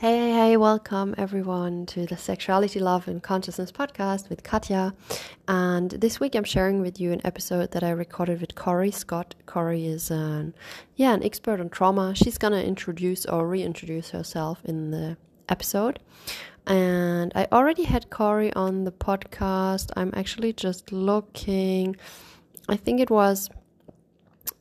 Hey, hey, hey, welcome everyone to the Sexuality, Love, and Consciousness podcast with Katya. And this week I'm sharing with you an episode that I recorded with Corey Scott. Corey is an, yeah, an expert on trauma. She's gonna introduce or reintroduce herself in the episode. And I already had Corey on the podcast. I'm actually just looking, I think it was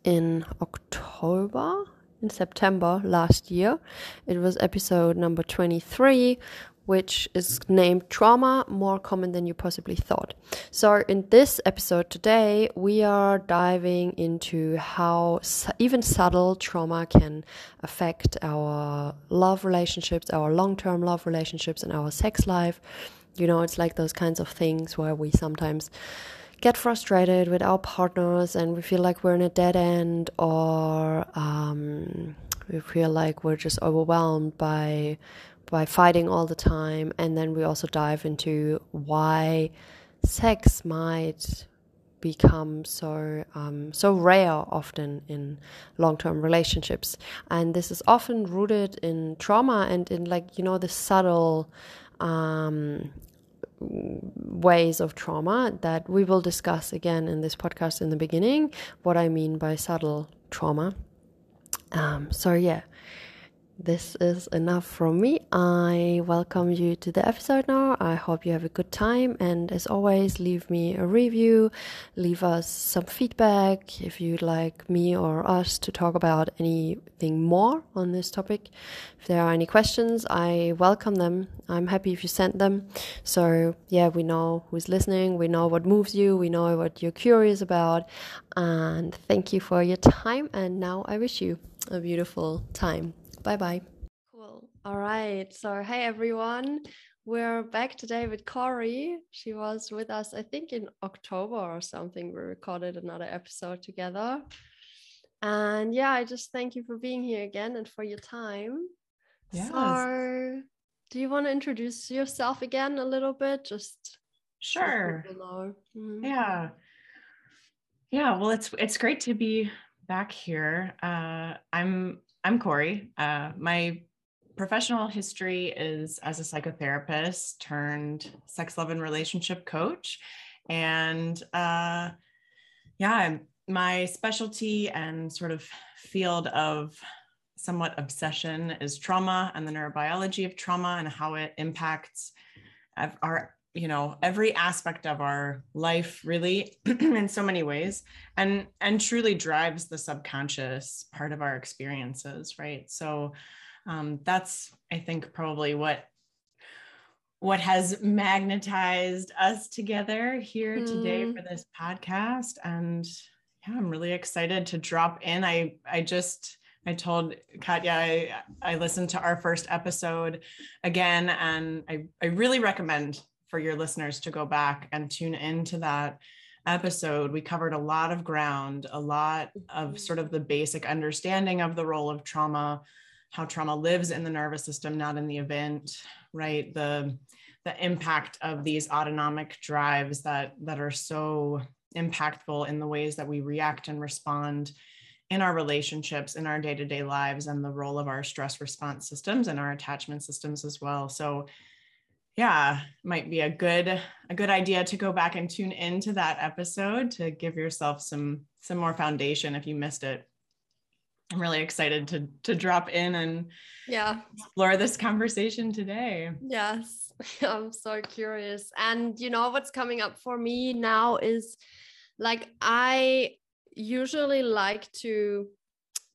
in October in September last year. It was episode number 23, which is named Trauma More Common Than You Possibly Thought. So, in this episode today, we are diving into how even subtle trauma can affect our love relationships, our long term love relationships, and our sex life. You know, it's like those kinds of things where we sometimes get frustrated with our partners and we feel like we're in a dead end or um, we feel like we're just overwhelmed by by fighting all the time. And then we also dive into why sex might become so um, so rare often in long-term relationships. And this is often rooted in trauma and in like you know the subtle um, ways of trauma that we will discuss again in this podcast in the beginning what I mean by subtle trauma. Um, so, yeah, this is enough from me. I welcome you to the episode now. I hope you have a good time. And as always, leave me a review, leave us some feedback if you'd like me or us to talk about anything more on this topic. If there are any questions, I welcome them. I'm happy if you send them. So, yeah, we know who's listening, we know what moves you, we know what you're curious about. And thank you for your time. And now I wish you a beautiful time. Bye bye. Cool. All right. So, hey everyone. We're back today with Corey. She was with us, I think, in October or something. We recorded another episode together. And yeah, I just thank you for being here again and for your time. Yes. So, do you want to introduce yourself again a little bit? Just sure. Mm-hmm. Yeah. Yeah. Well, it's it's great to be back here. Uh, I'm I'm Corey. Uh, my professional history is as a psychotherapist turned sex, love, and relationship coach. And uh, yeah, my specialty and sort of field of somewhat obsession is trauma and the neurobiology of trauma and how it impacts our you know every aspect of our life really in so many ways and and truly drives the subconscious part of our experiences right? So um, that's i think probably what what has magnetized us together here mm. today for this podcast. And yeah i'm really excited to drop in. I i just I told Katya I, I listened to our first episode again, and I, I really recommend for your listeners to go back and tune into that episode. We covered a lot of ground, a lot of mm-hmm. sort of the basic understanding of the role of trauma, how trauma lives in the nervous system, not in the event, right? The the impact of these autonomic drives that that are so impactful in the ways that we react and respond in our relationships in our day-to-day lives and the role of our stress response systems and our attachment systems as well so yeah might be a good a good idea to go back and tune into that episode to give yourself some some more foundation if you missed it. I'm really excited to to drop in and yeah. explore this conversation today. Yes i'm so curious. And you know what's coming up for me now is like i usually like to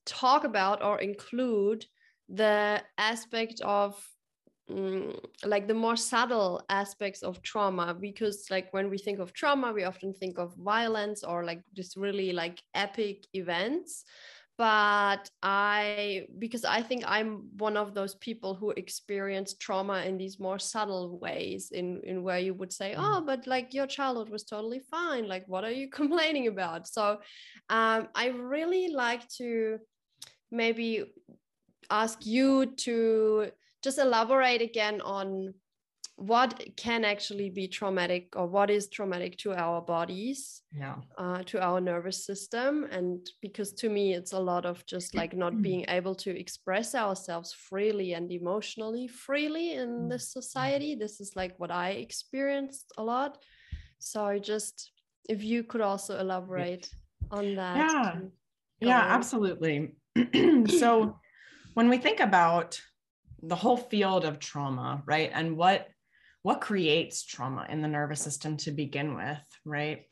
talk about or include the aspect of Mm, like the more subtle aspects of trauma because like when we think of trauma we often think of violence or like just really like epic events. But i because i think i'm one of those people who experience trauma in these more subtle ways in in where you would say oh mm. but like your childhood was totally fine. Like what are you complaining about? So um i really like to maybe ask you to just elaborate again on what can actually be traumatic or what is traumatic to our bodies yeah. uh, to our nervous system. And because to me it's a lot of just like not being able to express ourselves freely and emotionally freely in mm. this society. This is like what i experienced a lot. So just if you could also elaborate on that yeah. yeah absolutely. So when we think about the whole field of trauma right and what what creates trauma in the nervous system to begin with, right?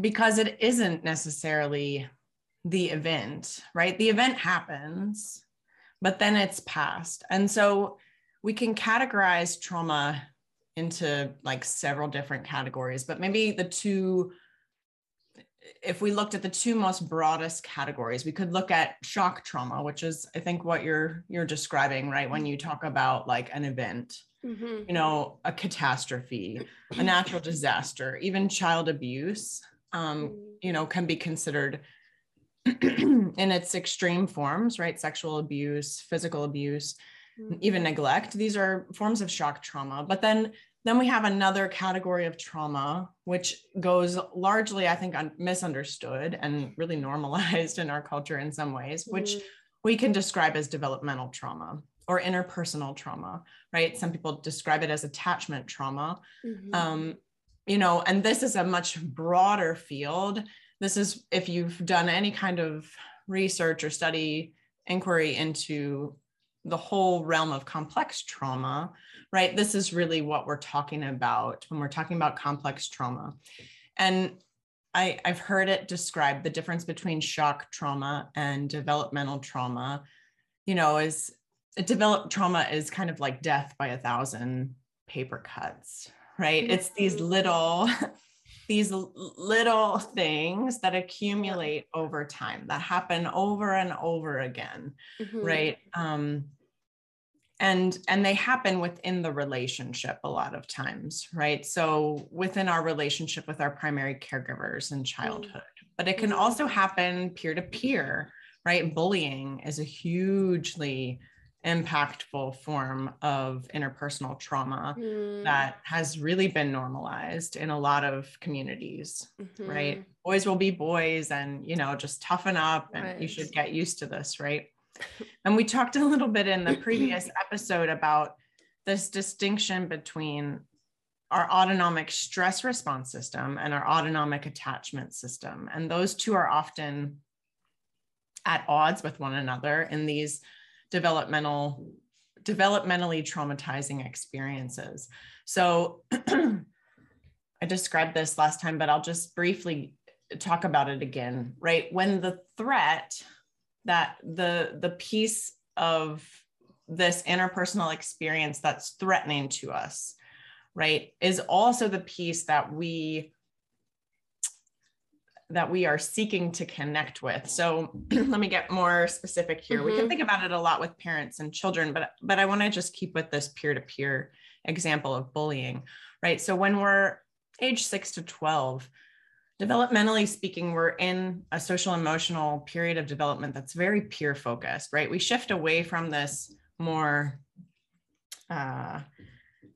Because it isn't necessarily the event, right? The event happens, but then it's past. And so we can categorize trauma into like several different categories, but maybe the two if we looked at the two most broadest categories we could look at shock trauma which is i think what you're you're describing right when you talk about like an event mm-hmm. you know, a catastrophe, a natural disaster, even child abuse, um, mm-hmm. you know, can be considered in its extreme forms, right? Sexual abuse, physical abuse, mm-hmm. even neglect. These are forms of shock trauma. But then then we have another category of trauma, which goes largely, I think, un- misunderstood and really normalized in our culture in some ways, which mm-hmm. we can describe as developmental trauma or interpersonal trauma, right? Some people describe it as attachment trauma. Mm-hmm. Um, you know, and this is a much broader field. This is if you've done any kind of research or study inquiry into the whole realm of complex trauma, right? This is really what we're talking about when we're talking about complex trauma. And I, have heard it described the difference between shock trauma and developmental trauma, you know, is a developed trauma is kind of like death by a thousand paper cuts, right? Mm-hmm. It's these little these little things that accumulate over time that happen over and over again mm-hmm. right um and and they happen within the relationship a lot of times right so within our relationship with our primary caregivers in childhood mm-hmm. but it can mm-hmm. also happen peer to peer right bullying is a hugely impactful form of interpersonal trauma mm. that has really been normalized in a lot of communities mm-hmm. right boys will be boys and you know just toughen up and right. you should get used to this right and we talked a little bit in the previous episode about this distinction between our autonomic stress response system and our autonomic attachment system and those two are often at odds with one another in these developmental developmentally traumatizing experiences. So I described this last time, but I'll just briefly talk about it again, right? When the threat that the the piece of this interpersonal experience that's threatening to us, right, is also the piece that we that we are seeking to connect with. So let me get more specific here. Mm-hmm. We can mm-hmm. think about it a lot with parents and children, but but I want to just keep with this peer-to-peer example of bullying, right? So when we're age 6 to 12, developmentally speaking, we're in a social emotional period of development that's very peer focused, right? We shift away from this more uh,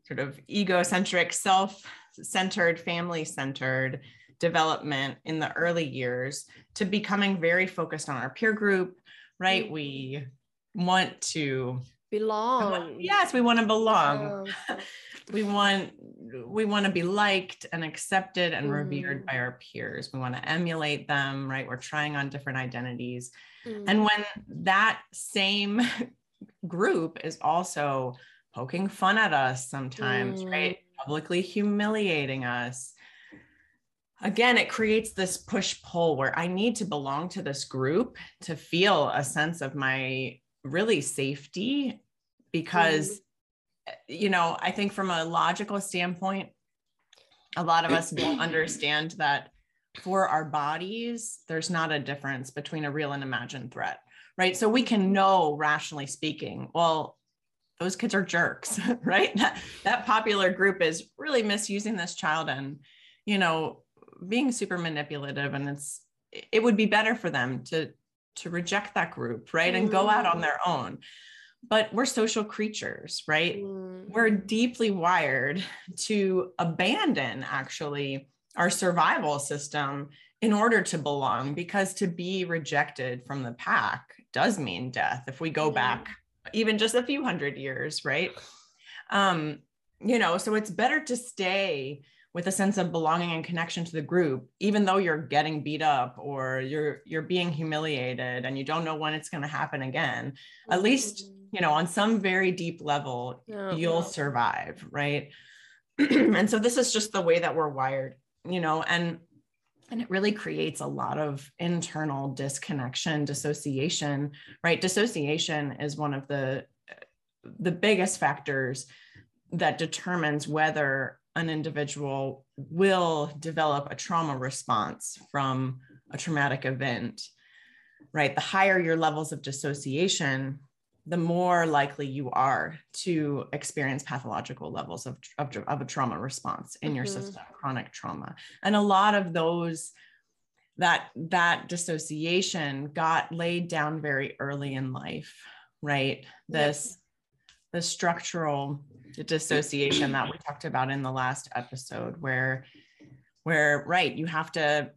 sort of egocentric, self centered, family centered development in the early years to becoming very focused on our peer group, right? Mm-hmm. We want to belong. Yes, we want to belong. we want we want to be liked and accepted and mm. revered by our peers. We want to emulate them, right? We're trying on different identities. Mm. And when that same group is also poking fun at us sometimes, mm. right? Publicly humiliating us, again, it creates this push pull where I need to belong to this group to feel a sense of my really safety because, mm. you know, I think from a logical standpoint, a lot of us don't understand that for our bodies, there's not a difference between a real and imagined threat, right? So we can know, rationally speaking, well, those kids are jerks, right? That, that popular group is really misusing this child and, you know, being super manipulative and it's it would be better for them to to reject that group right and go out on mm. their own but we're social creatures, right? Mm. We're deeply wired to abandon actually our survival system in order to belong because to be rejected from the pack does mean death if we go back even just a few hundred years, right? Um, you know, so it's better to stay with a sense of belonging and connection to the group even though you're getting beat up or you're you're being humiliated and you don't know when it's going to happen again at least mm-hmm. you know on some very deep level yeah, you'll yeah. survive right and so this is just the way that we're wired you know and and it really creates a lot of internal disconnection dissociation right dissociation is one of the the biggest factors that determines whether an individual will develop a trauma response from a traumatic event, right? The higher your levels of dissociation, the more likely you are to experience pathological levels of, of, of a trauma response in mm-hmm. your system, chronic trauma. And a lot of those that that dissociation got laid down very early in life, right? This the structural dissociation that we talked about in the last episode where where right you have to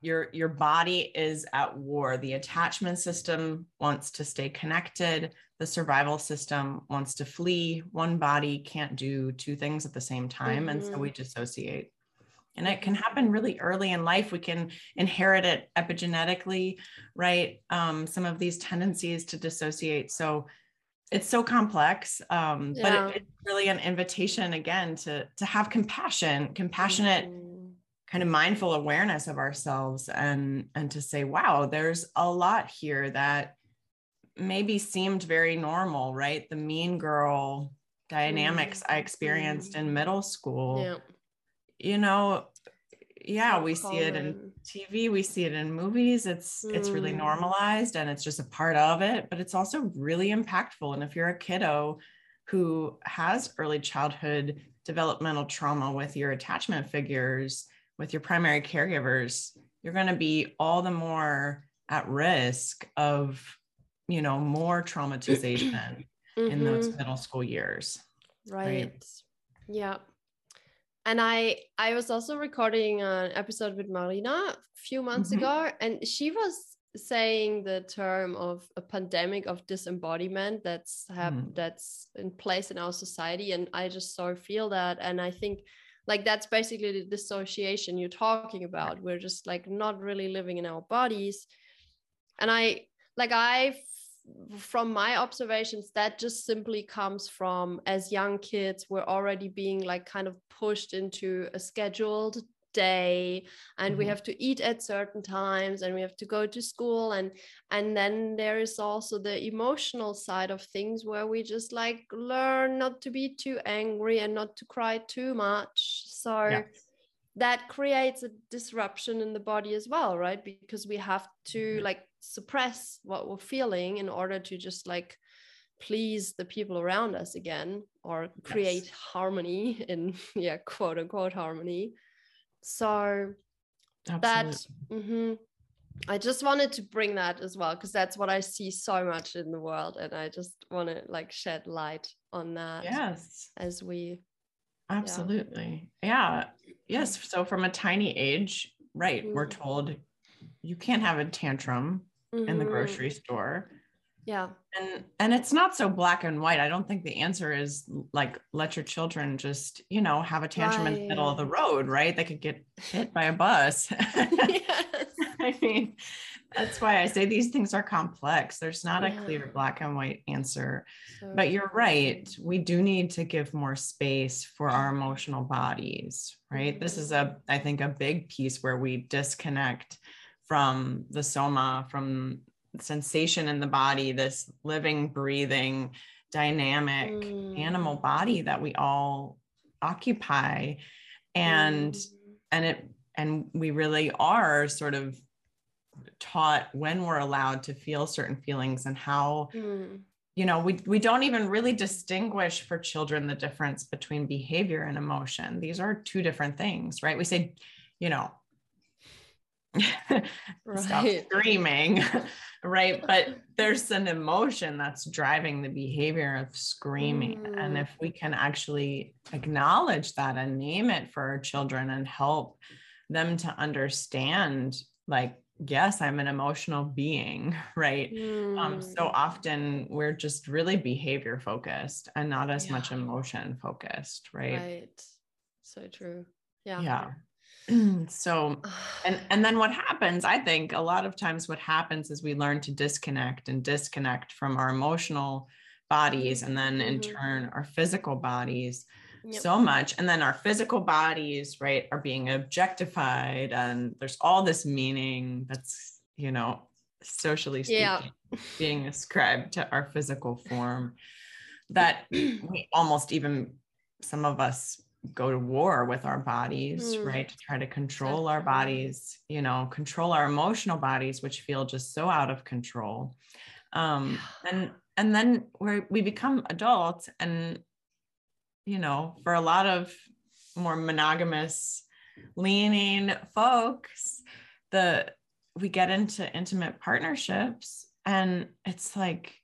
your your body is at war. The attachment system wants to stay connected. The survival system wants to flee. One body can't do two things at the same time mm-hmm. and so we mm-hmm. dissociate. And it can happen really early in life. We can inherit it epigenetically right? Um, some of these tendencies to dissociate. So it's so complex um, yeah. but it, it's really an invitation again to to have compassion compassionate mm-hmm. kind of mindful awareness of ourselves and and to say wow there's a lot here that maybe seemed very normal right the mean girl dynamics mm-hmm. i experienced in middle school yeah. you know yeah we see it in tv we see it in movies it's mm. it's really mm. normalized and it's just a part of it but it's also really impactful and if you're a kiddo who has early childhood developmental trauma with your attachment figures with your primary caregivers you're going to be all the more at risk of you know more traumatization mm-hmm. in those mm-hmm. middle school years right, right? yeah and i i was also recording an episode with marina a few months mm-hmm. ago and she was saying the term of a pandemic of disembodiment that's have mm. that's in place in our society and i just so feel that and i think like that's basically the dissociation you're talking about we're just like not really living in our bodies and i like i from my observations that just simply comes from as young kids we're already being like kind of pushed into a scheduled day and mm-hmm. we have to eat at certain times and we have to go to school and and then there is also the emotional side of things where we just like learn not to be too angry and not to cry too much so yeah. That creates a disruption in the body as well right because we have to mm-hmm. like suppress what we're feeling in order to just like please the people around us again or create yes. harmony in yeah quote unquote harmony so Absolutely. that mm-hmm, i just wanted to bring that as well because that's what i see so much in the world and i just want to like shed light on that yes as we absolutely yeah, yeah. Yes so from a tiny age right mm-hmm. we're told you can't have a tantrum mm-hmm. in the mm-hmm. grocery store. Yeah. And and it's not so black and white. I don't think the answer is like let your children just, you know, have a tantrum right. in the middle of the road, right? They could get hit by a bus. yes. I mean, that's why I say these things are complex. There's not yeah. a clear black and white answer. So but you're right. We do need to give more space for our emotional bodies, right? This is a I think a big piece where we disconnect from the soma, from sensation in the body, this living, breathing, dynamic mm. animal body that we all occupy. And mm. and it and we really are sort of taught when we're allowed to feel certain feelings and how mm. you know we we don't even really distinguish for children the difference between behavior and emotion. These are two different things right? We say you know stop screaming right? But there's an emotion that's driving the behavior of screaming. Mm. and if we can actually acknowledge that and name it for our children and help them to understand like yes i'm an emotional being right mm. um, so mm. often we're just really behavior focused and not as yeah. much emotion focused right right so true yeah yeah so and and then what happens i think a lot of times what happens is we learn to disconnect and disconnect from our emotional bodies and then in mm-hmm. turn our physical bodies yep. so much and then our physical bodies right are being objectified and there's all this meaning that's you know socially speaking yeah. being ascribed to our physical form that we almost even some of us go to war with our bodies mm. right to try to control our bodies you know control our emotional bodies which feel just so out of control um and and then we we become adults and you know for a lot of more monogamous leaning folks the we get into intimate partnerships and it's like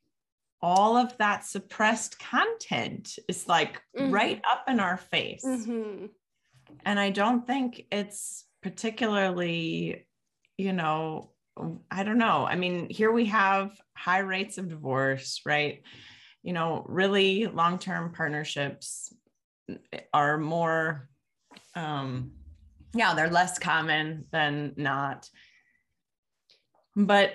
all of that suppressed content is like mm-hmm. right up in our face. Mm-hmm. And I don't think it's particularly, you know, I don't know. I mean, here we have high rates of divorce, right? You know, really long term partnerships are more, um, yeah, they're less common than not. But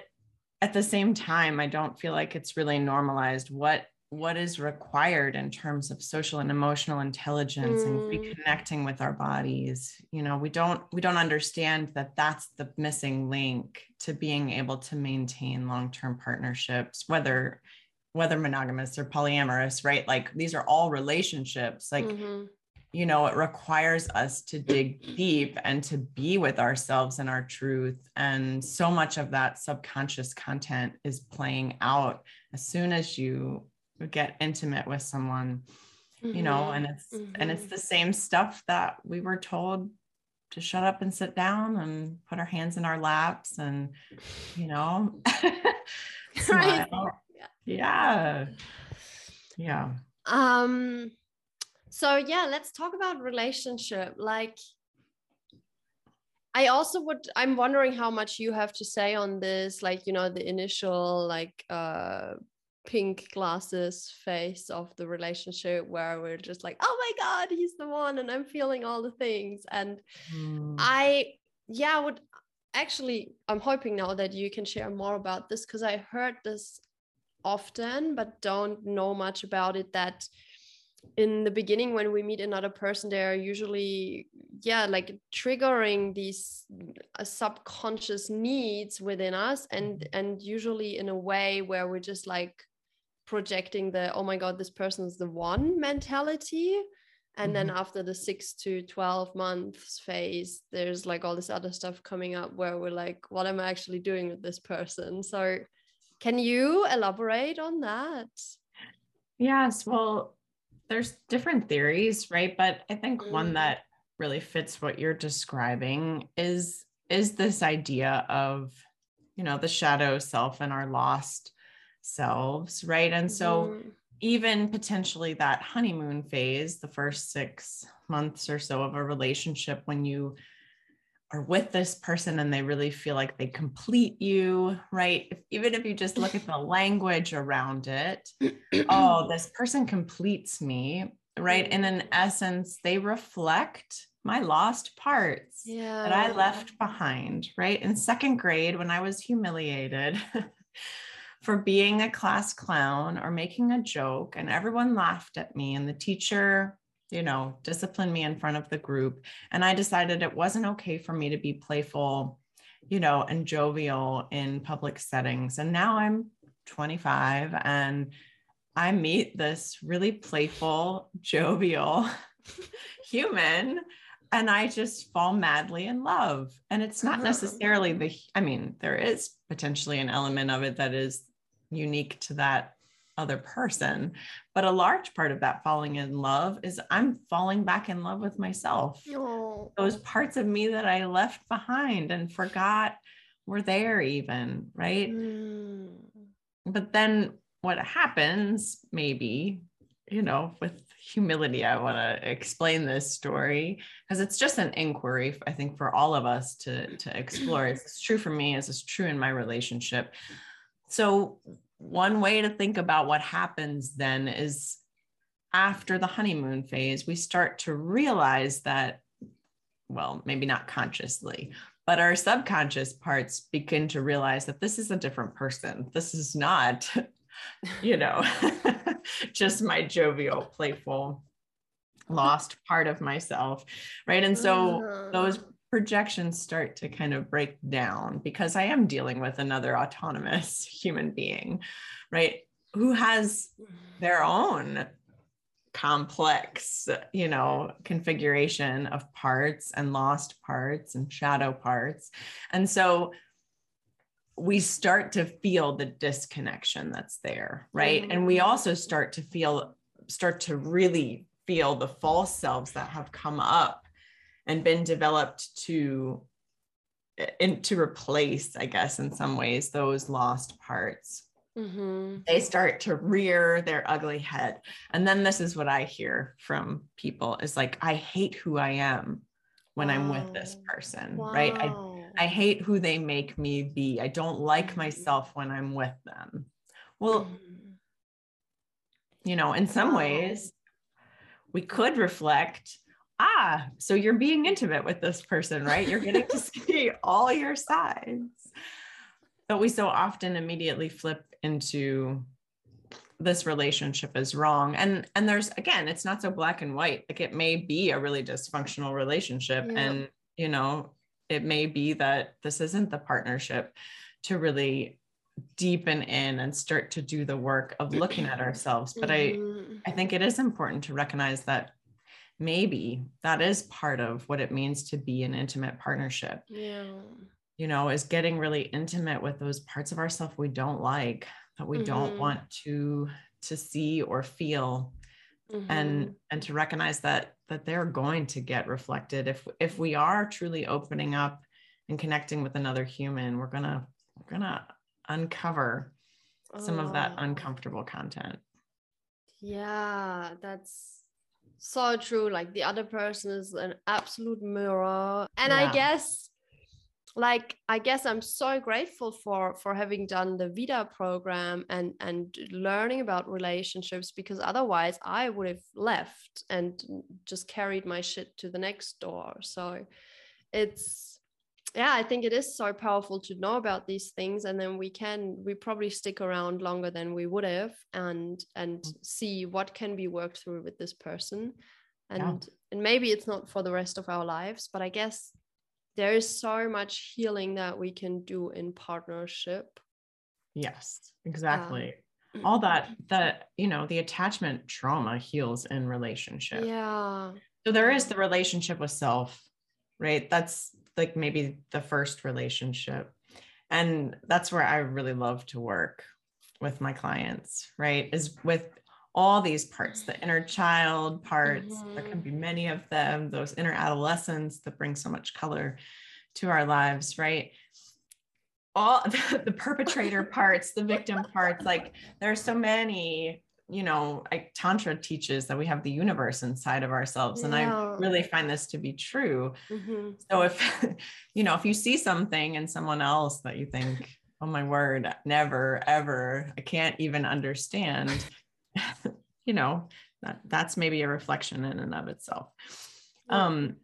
at the same time i don't feel like it's really normalized what what is required in terms of social and emotional intelligence mm. and reconnecting with our bodies you know we don't we don't understand that that's the missing link to being able to maintain long-term partnerships whether whether monogamous or polyamorous right like these are all relationships like mm-hmm you know, it requires us to dig deep and to be with ourselves and our truth. And so much of that subconscious content is playing out as soon as you get intimate with someone, you know, mm-hmm. and it's mm-hmm. and it's the same stuff that we were told to shut up and sit down and put our hands in our laps and you know smile. Yeah. Yeah. Um so yeah let's talk about relationship like i also would i'm wondering how much you have to say on this like you know the initial like uh pink glasses face of the relationship where we're just like oh my god he's the one and i'm feeling all the things and mm. i yeah would actually i'm hoping now that you can share more about this because i heard this often but don't know much about it that in the beginning when we meet another person they're usually yeah like triggering these uh, subconscious needs within us and mm-hmm. and usually in a way where we're just like projecting the oh my god this person's the one mentality and mm-hmm. then after the 6 to 12 months phase there's like all this other stuff coming up where we're like what am i actually doing with this person so can you elaborate on that yes well there's different theories, right? But I think mm. one that really fits what you're describing is is this idea of you know the shadow self and our lost selves right and so mm. even potentially that honeymoon phase the first 6 months or so of a relationship when you are with this person and they really feel like they complete you, right? If, even if you just look at the language around it, oh, this person completes me, right? And in an essence, they reflect my lost parts yeah. that I left behind, right? In second grade, when I was humiliated. for being a class clown or making a joke, and everyone laughed at me, and the teacher you know, discipline me in front of the group. And I decided it wasn't okay for me to be playful, you know, and jovial in public settings. And now I'm 25 and I meet this really playful, jovial human and I just fall madly in love. And it's not necessarily the, I mean, there is potentially an element of it that is unique to that other person. But a large part of that falling in love is I'm falling back in love with myself. Oh. Those parts of me that I left behind and forgot were there, even, right? Mm. But then what happens, maybe, you know, with humility, I want to explain this story because it's just an inquiry, I think, for all of us to, to explore. It's true for me, as it's true in my relationship. So, one way to think about what happens then is after the honeymoon phase, we start to realize that, well, maybe not consciously, but our subconscious parts begin to realize that this is a different person. This is not, you know, just my jovial, playful, lost part of myself. Right. And so mm-hmm. those projections start to kind of break down because I am dealing with another autonomous human being, right? Who has their own complex, you know, configuration of parts and lost parts and shadow parts. And so we start to feel the disconnection that's there, right? Mm-hmm. And we also start to feel, start to really feel the false selves that have come up and been developed to to replace i guess in some ways those lost parts mm-hmm. they start to rear their ugly head and then this is what i hear from people is like i hate who i am when wow. i'm with this person wow. right i i hate who they make me be i don't like mm-hmm. myself when i'm with them well mm-hmm. you know in some wow. ways we could reflect ah, so you're being intimate with this person, right? You're getting to see all your sides. But we so often immediately flip into this relationship is wrong. And and there's again, it's not so black and white. Like it may be a really dysfunctional relationship. Yeah. And you know, it may be that this isn't the partnership to really deepen in and start to do the work of looking at ourselves but mm-hmm. i i think it is important to recognize that maybe that is part of what it means to be an intimate partnership. Yeah. You know, is getting really intimate with those parts of ourselves we don't like, that we mm-hmm. don't want to to see or feel. Mm-hmm. and and to recognize that that they're going to get reflected if if we are truly opening up and connecting with another human we're gonna we're gonna uncover some oh. of that oh. uncomfortable content yeah that's so true like the other person is an absolute mirror and yeah. i guess like i guess i'm so grateful for for having done the vida program and and learning about relationships because otherwise i would have left and just carried my shit to the next door so it's yeah i think it is so powerful to know about these things and then we can we probably stick around longer than we would have and and mm. see what can be worked through with this person. And yeah. and maybe it's not for the rest of our lives but i guess there is so much healing that we can do in partnership. Yes exactly. Um, all that that you know the attachment trauma heals in relationship. Yeah. So there is the relationship with self right? That's like maybe the first relationship. And that's where I really love to work with my clients, right? Is with all these parts, the inner child parts, mm-hmm. there can be mm-hmm. many of them, those inner adolescents that bring so much color to our lives, right? All the, the perpetrator parts, the victim parts, like there are so many you know, I, Tantra teaches that we have the universe inside of ourselves. Yeah. And I really find this to be true. Mm-hmm. So if, you know, if you see something in someone else that you think, oh my word, never, ever, I can't even understand, you know, that, that's maybe a reflection in and of itself. Yeah. Um,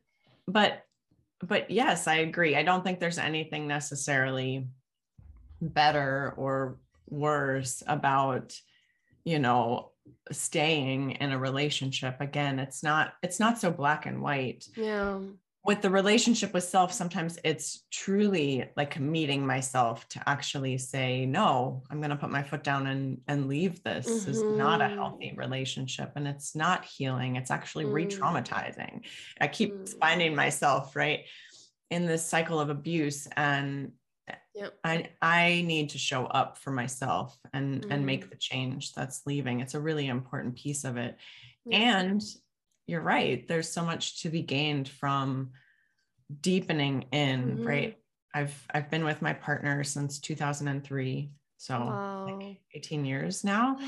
but, but yes, I agree. I don't think there's anything necessarily better or worse about you know staying in a relationship again it's not it's not so black and white yeah with the relationship with self sometimes it's truly like meeting myself to actually say no i'm going to put my foot down and and leave this, mm-hmm. is not a mm-hmm. healthy relationship and it's not healing it's actually mm. re-traumatizing i keep mm. finding myself right in this cycle of abuse and yep. I I need to show up for myself and mm-hmm. and make the change that's leaving. It's a really important piece of it. And you're right, there's so much to be gained from deepening in, mm-hmm. right? I've I've been with my partner since 2003, so wow. like 18 years now.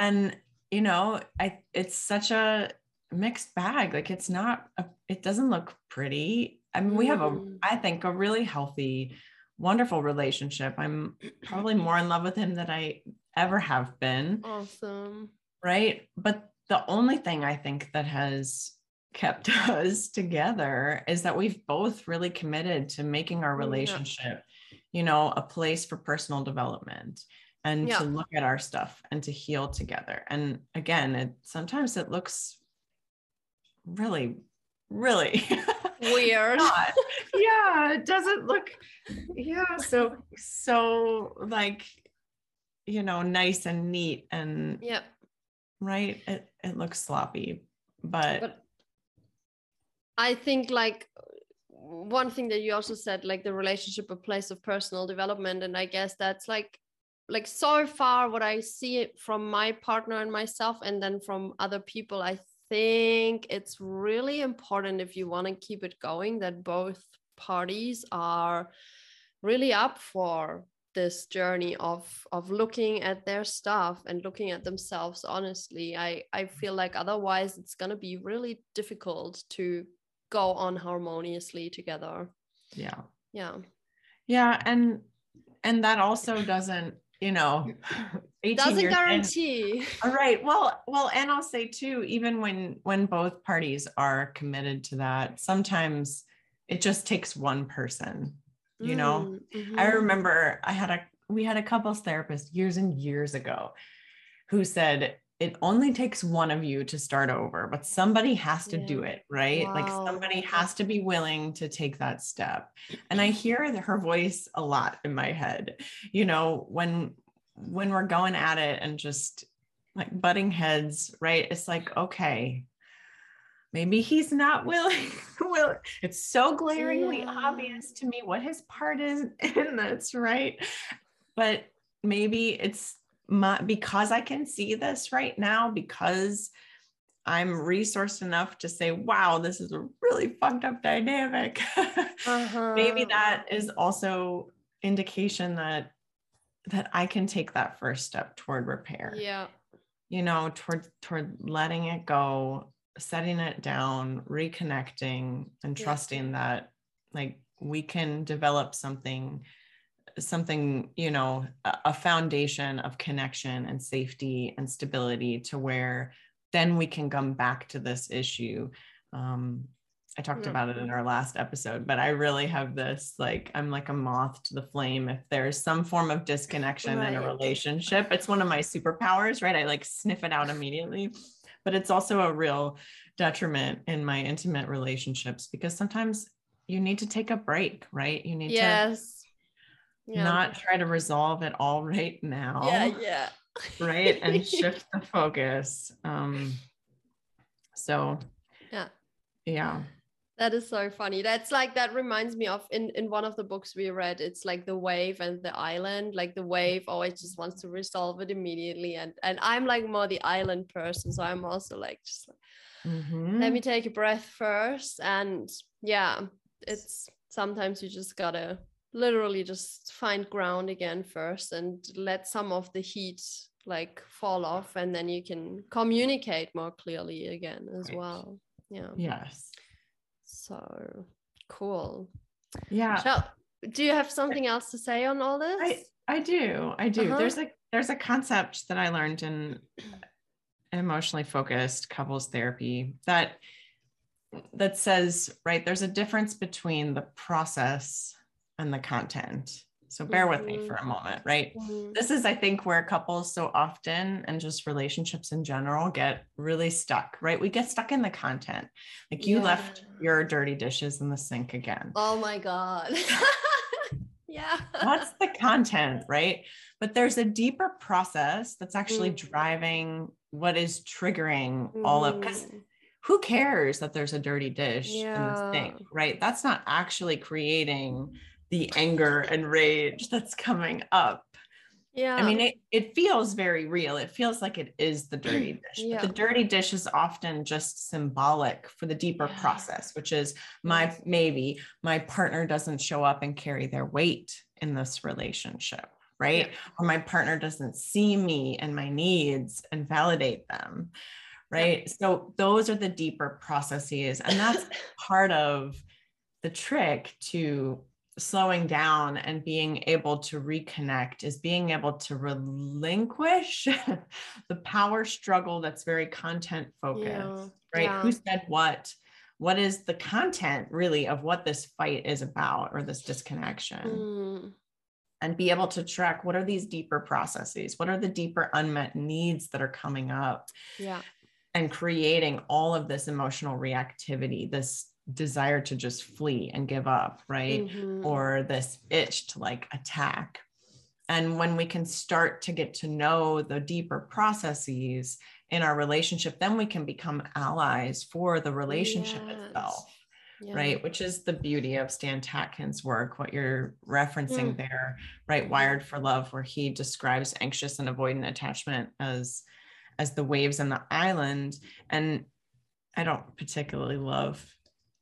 And you know, I it's such a mixed bag. Like it's not a, it doesn't look pretty. I mean, we have a mm. Think a really healthy, wonderful relationship. I'm probably more in love with him than I ever have been. Awesome. Right? But the only thing I think that has kept us together is that we've both really committed to making our relationship yeah. you know a place for personal development and yeah. to look at our stuff and to heal together and again it sometimes it looks really really weird. Yeah it doesn't look yeah so so like you know nice and neat and yeah right it, it looks sloppy but, but I think like one thing that you also said, like the relationship a place of personal development, and I guess that's like like so far what I see it from my partner and myself, and then from other people, I think it's really important if you want to keep it going that both parties are really up for this journey of of looking at their stuff and looking at themselves honestly. I i feel like otherwise it's going to be really difficult to go on harmoniously together. Yeah. Yeah. Yeah and and that also doesn't you know doesn't guarantee all right well well and i'll say too even when when both parties are committed to that sometimes it just takes one person you know mm-hmm. i remember i had a we had a couples therapist years and years ago who said it only takes one of you to start over, but somebody has to yeah. do it, right? Wow. Like somebody has to be willing to take that step. And I hear her voice a lot in my head. You know, when when we're going at it and just like butting heads, right? It's like, okay, maybe he's not willing. Will it's so glaringly yeah. obvious to me what his part is in this, right? But maybe it's my, because I can see this right now, because I'm resourced enough to say, wow, this is a really fucked up dynamic. uh-huh. Maybe that is also indication that that I can take that first step toward repair. Yeah. You know, toward toward letting it go, setting it down, reconnecting and trusting yeah. that like we can develop something something you know a foundation of connection and safety and stability to where then we can come back to this issue um, i talked mm-hmm. about it in our last episode but i really have this like i'm like a moth to the flame if there's some form of disconnection right. in a relationship it's one of my superpowers right i like sniff it out immediately but it's also a real detriment in my intimate relationships because sometimes you need to take a break right you need yes. to yeah. not try to resolve it all right now. Yeah, yeah. right. And shift the focus. Um so yeah. Yeah. That is so funny. That's like that reminds me of in in one of the books we read. It's like the wave and the island. Like the wave always just wants to resolve it immediately, and and I'm like more the island person, so I'm also like just like, mm-hmm. let me take a breath first. And yeah, it's sometimes you just gotta literally just find ground again first and let some of the heat like fall off and then you can communicate more clearly again as right. well yeah yes so cool yeah Shall, do you have something else to say on all this i, I do i do uh-huh. there's a there's a concept that i learned in emotionally focused couples therapy that that says right there's a difference between the process and the content. So bear mm-hmm. with me for a mm-hmm. moment, right? Mm-hmm. This is, I think, where couples so often and just relationships in general get really stuck, right? We get stuck in the content. Like you yeah. left your dirty dishes in the sink again. Oh my God. yeah. What's the content, right? But there's a deeper process that's actually mm-hmm. driving what is triggering all of because mm-hmm. who cares that there's a dirty dish yeah. in the sink, right? That's not actually creating the anger and rage that's coming up yeah. I mean, it, it feels very real. It feels like it is the dirty dish. Yeah. But the dirty dish is often just symbolic for the deeper yeah. process, which is my maybe my partner doesn't show up and carry their weight in this relationship, right? Yeah. Or my partner doesn't see me and my needs and validate them, right? So those are the deeper processes. And that's part of the trick to slowing down and being able to reconnect is being able to relinquish the power struggle that's very content focused, yeah. right? Yeah. Who said what? What is the content really of what this fight is about or this disconnection? Mm. And be able to track what are these deeper processes? What are the deeper unmet needs that are coming up? Yeah. And creating all of this emotional reactivity, this desire to just flee and give up, right? Mm-hmm. Or this itch to like attack. And when we can start to get to know the deeper processes in our relationship, then we can become allies for the relationship yes. itself. Yeah. Right, which is the beauty of Stan Tatkin's work, what you're referencing mm. there, right? Wired for Love, where he describes anxious and avoidant attachment as as the waves on the island. And I don't particularly love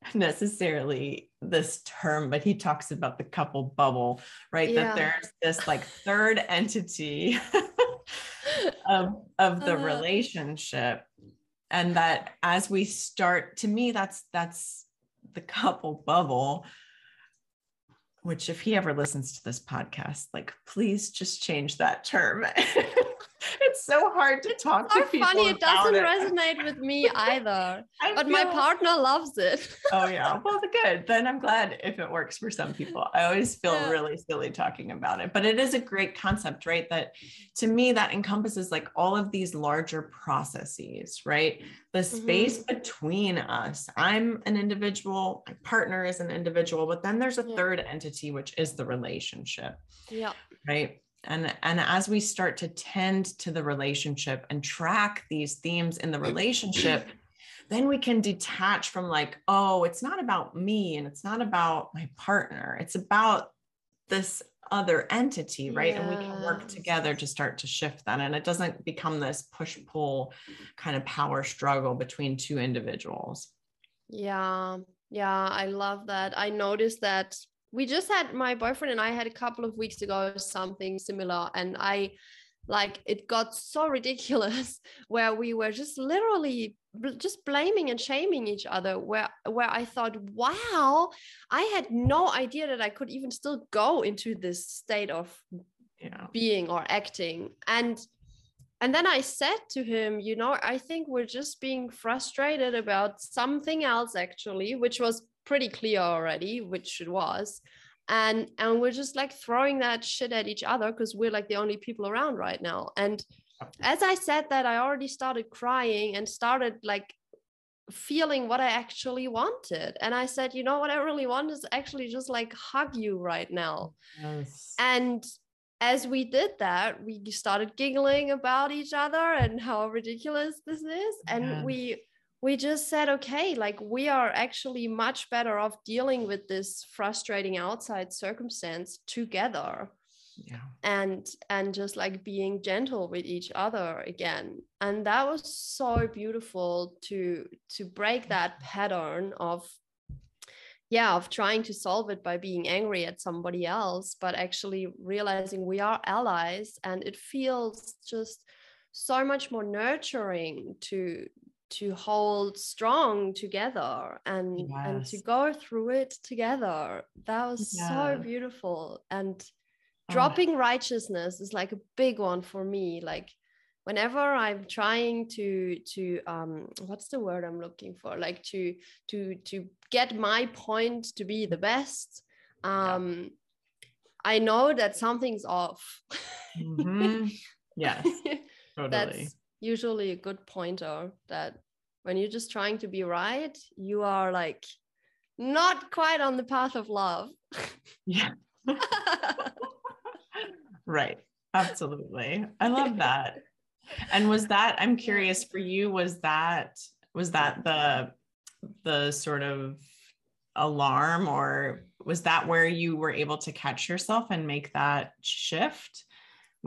necessarily this term, but he talks about the couple bubble, right? Yeah. That there's this like third entity of, of the uh, relationship. And that as we start, to me, that's that's the couple bubble. Which, if he ever listens to this podcast, like, please just change that term. so hard to talk so to people. funny. It doesn't it. resonate with me either. but feel... my partner loves it. oh yeah. Well, good. Then I'm glad if it works for some people. I always feel yeah. really silly talking about it, but it is a great concept, right? That to me that encompasses like all of these larger processes, right? The space mm-hmm. between us. I'm an individual. My partner is an individual, but then there's a yeah. third entity, which is the relationship. Yeah. Right and and as we start to tend to the relationship and track these themes in the relationship then we can detach from like oh it's not about me and it's not about my partner. It's about this other entity right? Yes. and we can work together to start to shift that and it doesn't become this push pull kind of power struggle between two individuals. Yeah. Yeah i love that. I noticed that we just had my boyfriend and I had a couple of weeks ago something similar and I like it got so ridiculous where we were just literally just blaming and shaming each other where where I thought wow I had no idea that I could even still go into this state of yeah. being or acting and and then I said to him, you know, I think we're just being frustrated about something else, actually, which was pretty clear already, which it was. And and we're just like throwing that shit at each other because we're like the only people around right now. And as I said that, I already started crying and started like feeling what I actually wanted. And I said, you know what I really want is actually just like hug you right now. Yes. And as we did that, we started giggling about each other and how ridiculous this is. And yeah. we we just said, okay, like we are actually much better off dealing with this frustrating outside circumstance together. Yeah. And and just like being gentle with each other again. And that was so beautiful to to break that pattern of yeah of trying to solve it by being angry at somebody else but actually realizing we are allies and it feels just so much more nurturing to to hold strong together and yes. and to go through it together that was yeah. so beautiful and oh. dropping oh. righteousness is like a big one for me like whenever i'm trying to to um what's the word i'm looking for like to to to get my point to be the best um yeah. i know that something's off mm-hmm. yes totally that's usually a good pointer that when you're just trying to be right, you are like not quite on the path of love. yeah. right. Absolutely. I love that. And was that I'm curious for you was that was that the the sort of alarm or was that where you were able to catch yourself and make that shift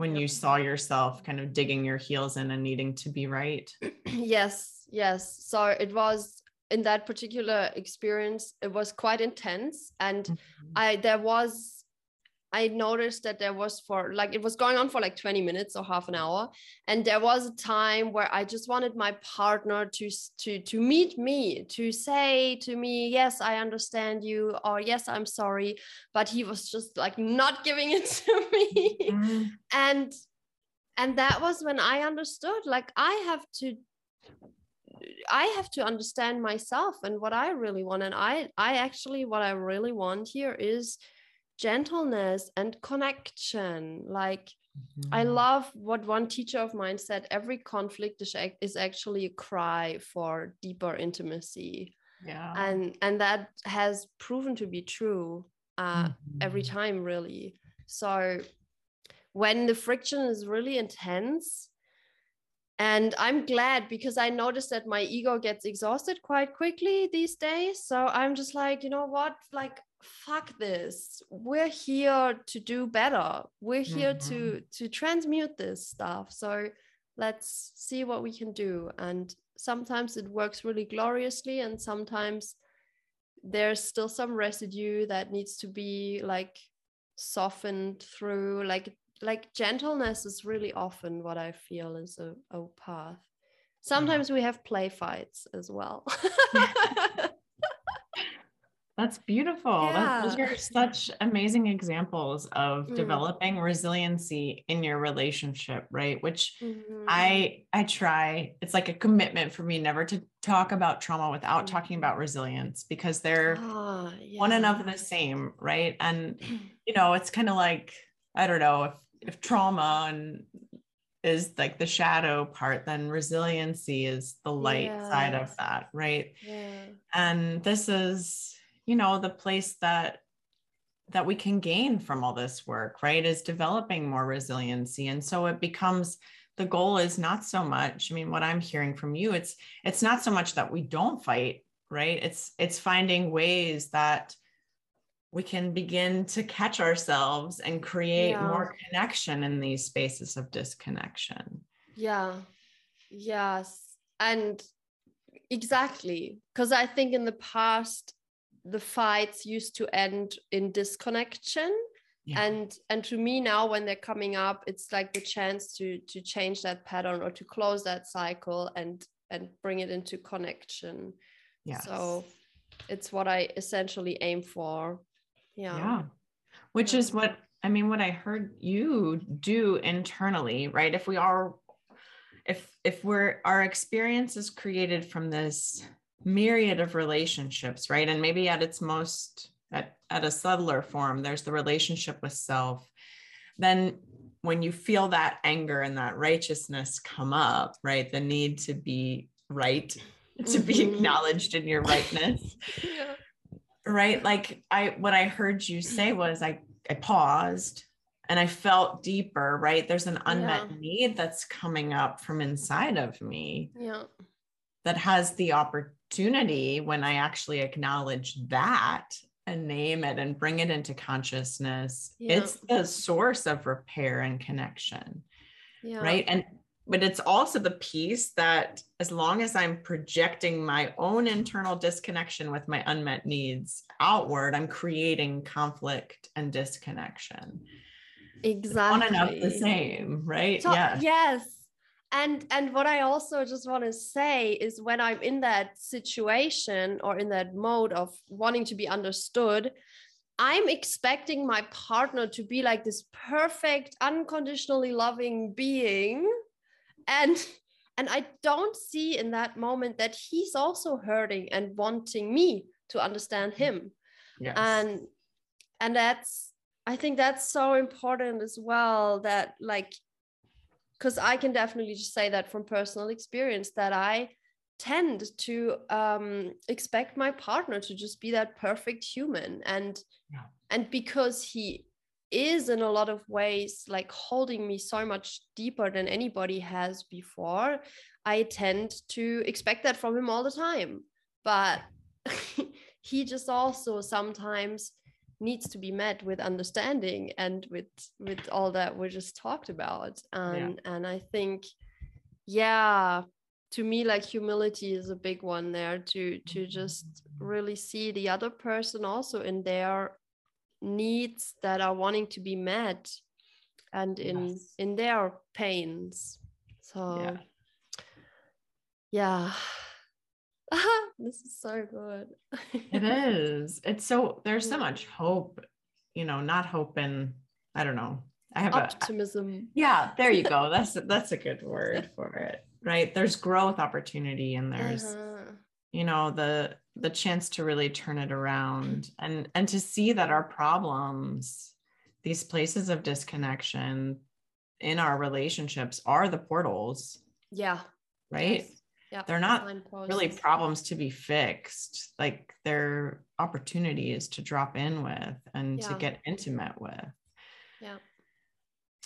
when yep. you saw yourself kind of digging your heels in and needing to be right yes yes so it was in that particular experience it was quite intense and mm-hmm. i there was I noticed that there was for like it was going on for like 20 minutes or half an hour. And there was a time where I just wanted my partner to to to meet me to say to me yes I understand you or yes I'm sorry but he was just like not giving it to me. Mm-hmm. and and that was when I understood like I have to I have to understand myself and what I really want. And I I actually what I really want here is gentleness and connection like mm-hmm. i love what one teacher of mine said every conflict is actually a cry for deeper intimacy yeah and and that has proven to be true uh, mm-hmm. every time really so when the friction is really intense and i'm glad because i noticed that my ego gets exhausted quite quickly these days. So i'm just like you know what? Like fuck this. We're here to do better. We're here mm-hmm. to to transmute this stuff. So let's see what we can do. And sometimes it works really gloriously and sometimes there's still some residue that needs to be like softened through. Like like gentleness is really often what i feel is a, a path sometimes yeah. we have play fights as well That's beautiful. Yeah. those are such amazing examples of mm. developing resiliency in your relationship, right? Which mm-hmm. I I try. It's like a commitment for me never to talk about trauma without mm-hmm. talking about resilience because they're oh, yeah. one and of the same, right? And you know, it's kind of like I don't know if if trauma and is like the shadow part, then resiliency is the light yeah. side of that, right? Yeah. And this is you know the place that that we can gain from all this work right is developing more resiliency and so it becomes the goal is not so much i mean what i'm hearing from you it's it's not so much that we don't fight right it's it's finding ways that we can begin to catch ourselves and create yeah. more connection in these spaces of disconnection. Yeah. Yes. And exactly. Because i think in the past the fights used to end in disconnection. Yeah. and and to me now when they're coming up it's like the chance to to change that pattern or to close that cycle and and bring it into connection. Yeah so it's what i essentially aim for yeah yeah which is what i mean what i heard you do internally right if we are if if we're our experience is created from this myriad of relationships, right? And maybe at its most, at, at a subtler form, there's the relationship with self. Then when you feel that anger and that righteousness come up, right? The need to be right, to be mm-hmm. acknowledged in your rightness. yeah. Right. Like I what I heard you say was I I paused and I felt deeper, right? There's an unmet yeah. need that's coming up from inside of me. Yeah. That has the opportunity when I actually acknowledge that and name it and bring it into consciousness. Yeah. It's the source of repair and connection. Yeah. Right. And but it's also the piece that as long as I'm projecting my own internal disconnection with my unmet needs outward, I'm creating conflict and disconnection. Exactly. One and the same, right? So, yeah. Yes and and what i also just want to say is when i'm in that situation or in that mode of wanting to be understood i'm expecting my partner to be like this perfect unconditionally loving being and and i don't see in that moment that he's also hurting and wanting me to understand him yes. and and that's i think that's so important as well that like because I can definitely just say that from personal experience that I tend to um, expect my partner to just be that perfect human and yeah. and because he is in a lot of ways like holding me so much deeper than anybody has before. I tend to expect that from him all the time but he just also sometimes needs to be met with understanding and with with all that we just talked about. And yeah. and i think yeah to me like humility is a big one there to to mm-hmm. just really see the other person also in their needs that are wanting to be met and in yes. in their pains so yeah, yeah. this is so good. it is. It's so there's so much hope, you know, not hope in I don't know. I have optimism. A, yeah, there you go. That's that's a good word for it. Right. There's growth opportunity and there's uh-huh. You know the the chance to really turn it around and and to see that our problems these places of disconnection in our relationships are the portals. Yeah. Right? Yes yeah, they're not really problems to be fixed like they're opportunities to drop in with and yeah. to get intimate with yeah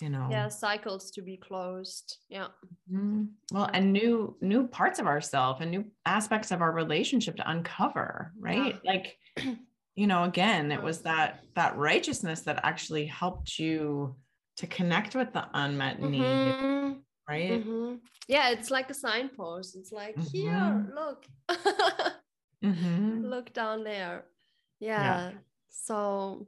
you know yeah cycles to be closed yeah mm-hmm. well and new new parts of ourselves and new aspects of our relationship to uncover right yeah. like you know again it was that that righteousness that actually helped you to connect with the unmet mm-hmm. need right mm-hmm. yeah it's like a signpost it's like mm-hmm. here look mm-hmm. look down there yeah. yeah so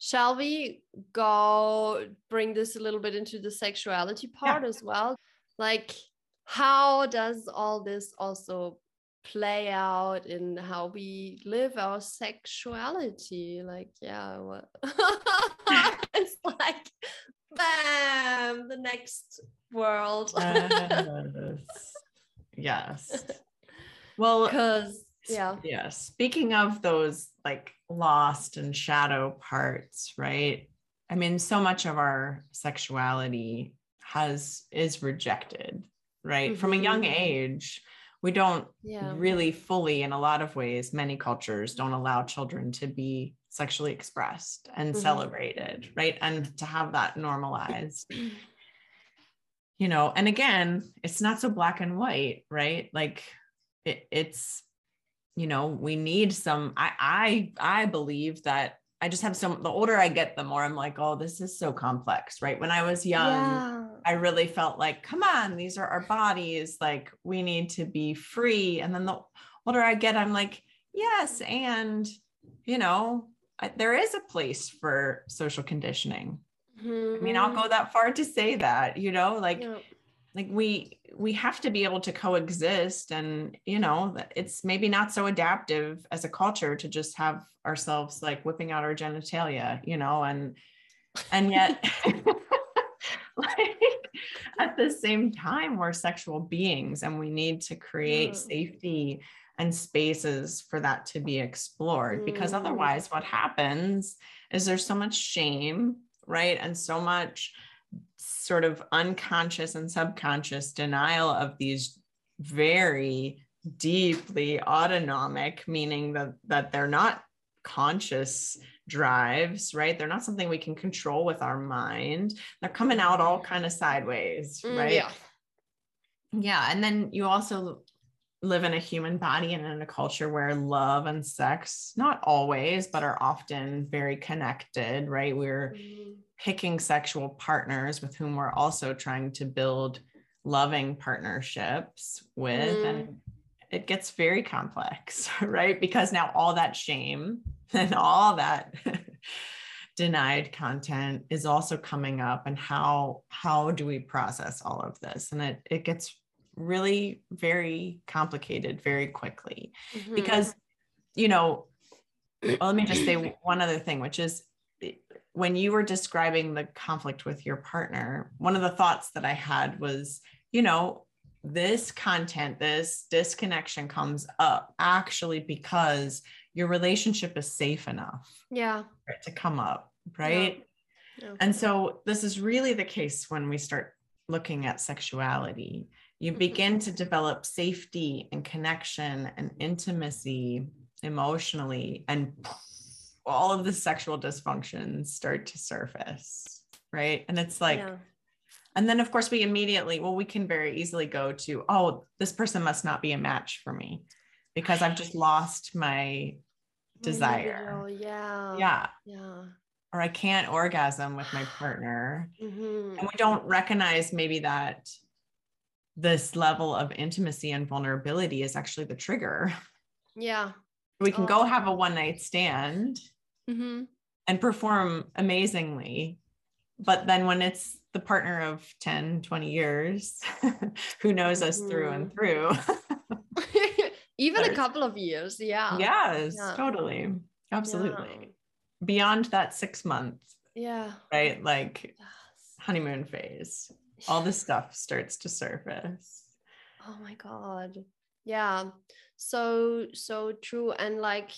shall we go bring this a little bit into the sexuality part yeah. as well like how does all this also play out in how we live our sexuality like yeah what it's like bam the next world. yes. yes. Well, because yeah. Yeah. Speaking of those like lost and shadow parts, right? I mean, so much of our sexuality has is rejected, right? Mm-hmm. From a young mm-hmm. age, we don't yeah. really fully, in a lot of ways, many cultures don't allow children to be sexually expressed and mm-hmm. celebrated, right? And to have that normalized. you know and again it's not so black and white right like it, it's you know we need some i i i believe that i just have some the older i get the more i'm like oh this is so complex right when i was young yeah. i really felt like come on these are our bodies like we need to be free and then the older i get i'm like yes and you know I, there is a place for social conditioning Mm-hmm. I mean, I'll go that far to say that, you know, like yeah. Like we we have to be able to coexist and you know, it's maybe not so adaptive as a culture to just have ourselves like whipping out our genitalia, you know, and and yet like at the same time we're sexual beings and we need to create yeah. safety and spaces for that to be explored because mm-hmm. otherwise what happens is there's so much shame right? And so much sort of unconscious and subconscious denial of these very deeply autonomic, meaning that, that they're not conscious drives right? They're not something we can control with our mind. They're coming out all kind of sideways mm, right? yeah. Yeah and then you also live in a human body and in a culture where love and sex, not always, but are often very connected, right? We're mm-hmm. picking sexual partners with whom we're also trying to build loving partnerships with. Mm. And it gets very complex, right? Because now all that shame and all that denied content is also coming up and how how do we process all of this and it it gets really very complicated very quickly mm-hmm. because you know well, let me just say one other thing which is when you were describing the conflict with your partner one of the thoughts that i had was you know this content this disconnection comes up actually because your relationship is safe enough yeah to come up right yeah. And so this is really the case when we start looking at sexuality you mm-hmm. begin to develop safety and connection and intimacy emotionally and all of the sexual dysfunctions start to surface right and it's like yeah. and then of course we immediately well we can very easily go to oh this person must not be a match for me because i've just lost my desire. Yeah. Yeah. Yeah. Or I can't orgasm with my partner. Mm-hmm. And we don't recognize maybe that this level of intimacy and vulnerability is actually the trigger. Yeah. We can oh. go have a one night stand mm-hmm. and perform amazingly. But then when it's the partner of 10, 20 years who knows us mm-hmm. through and mm-hmm. through. Even a couple of years. Yeah. Yes, yeah. totally. Absolutely. Yeah. Beyond that six months. Yeah. Right. Like yes. honeymoon phase all the stuff starts to surface. Oh my god. Yeah. So so true. And like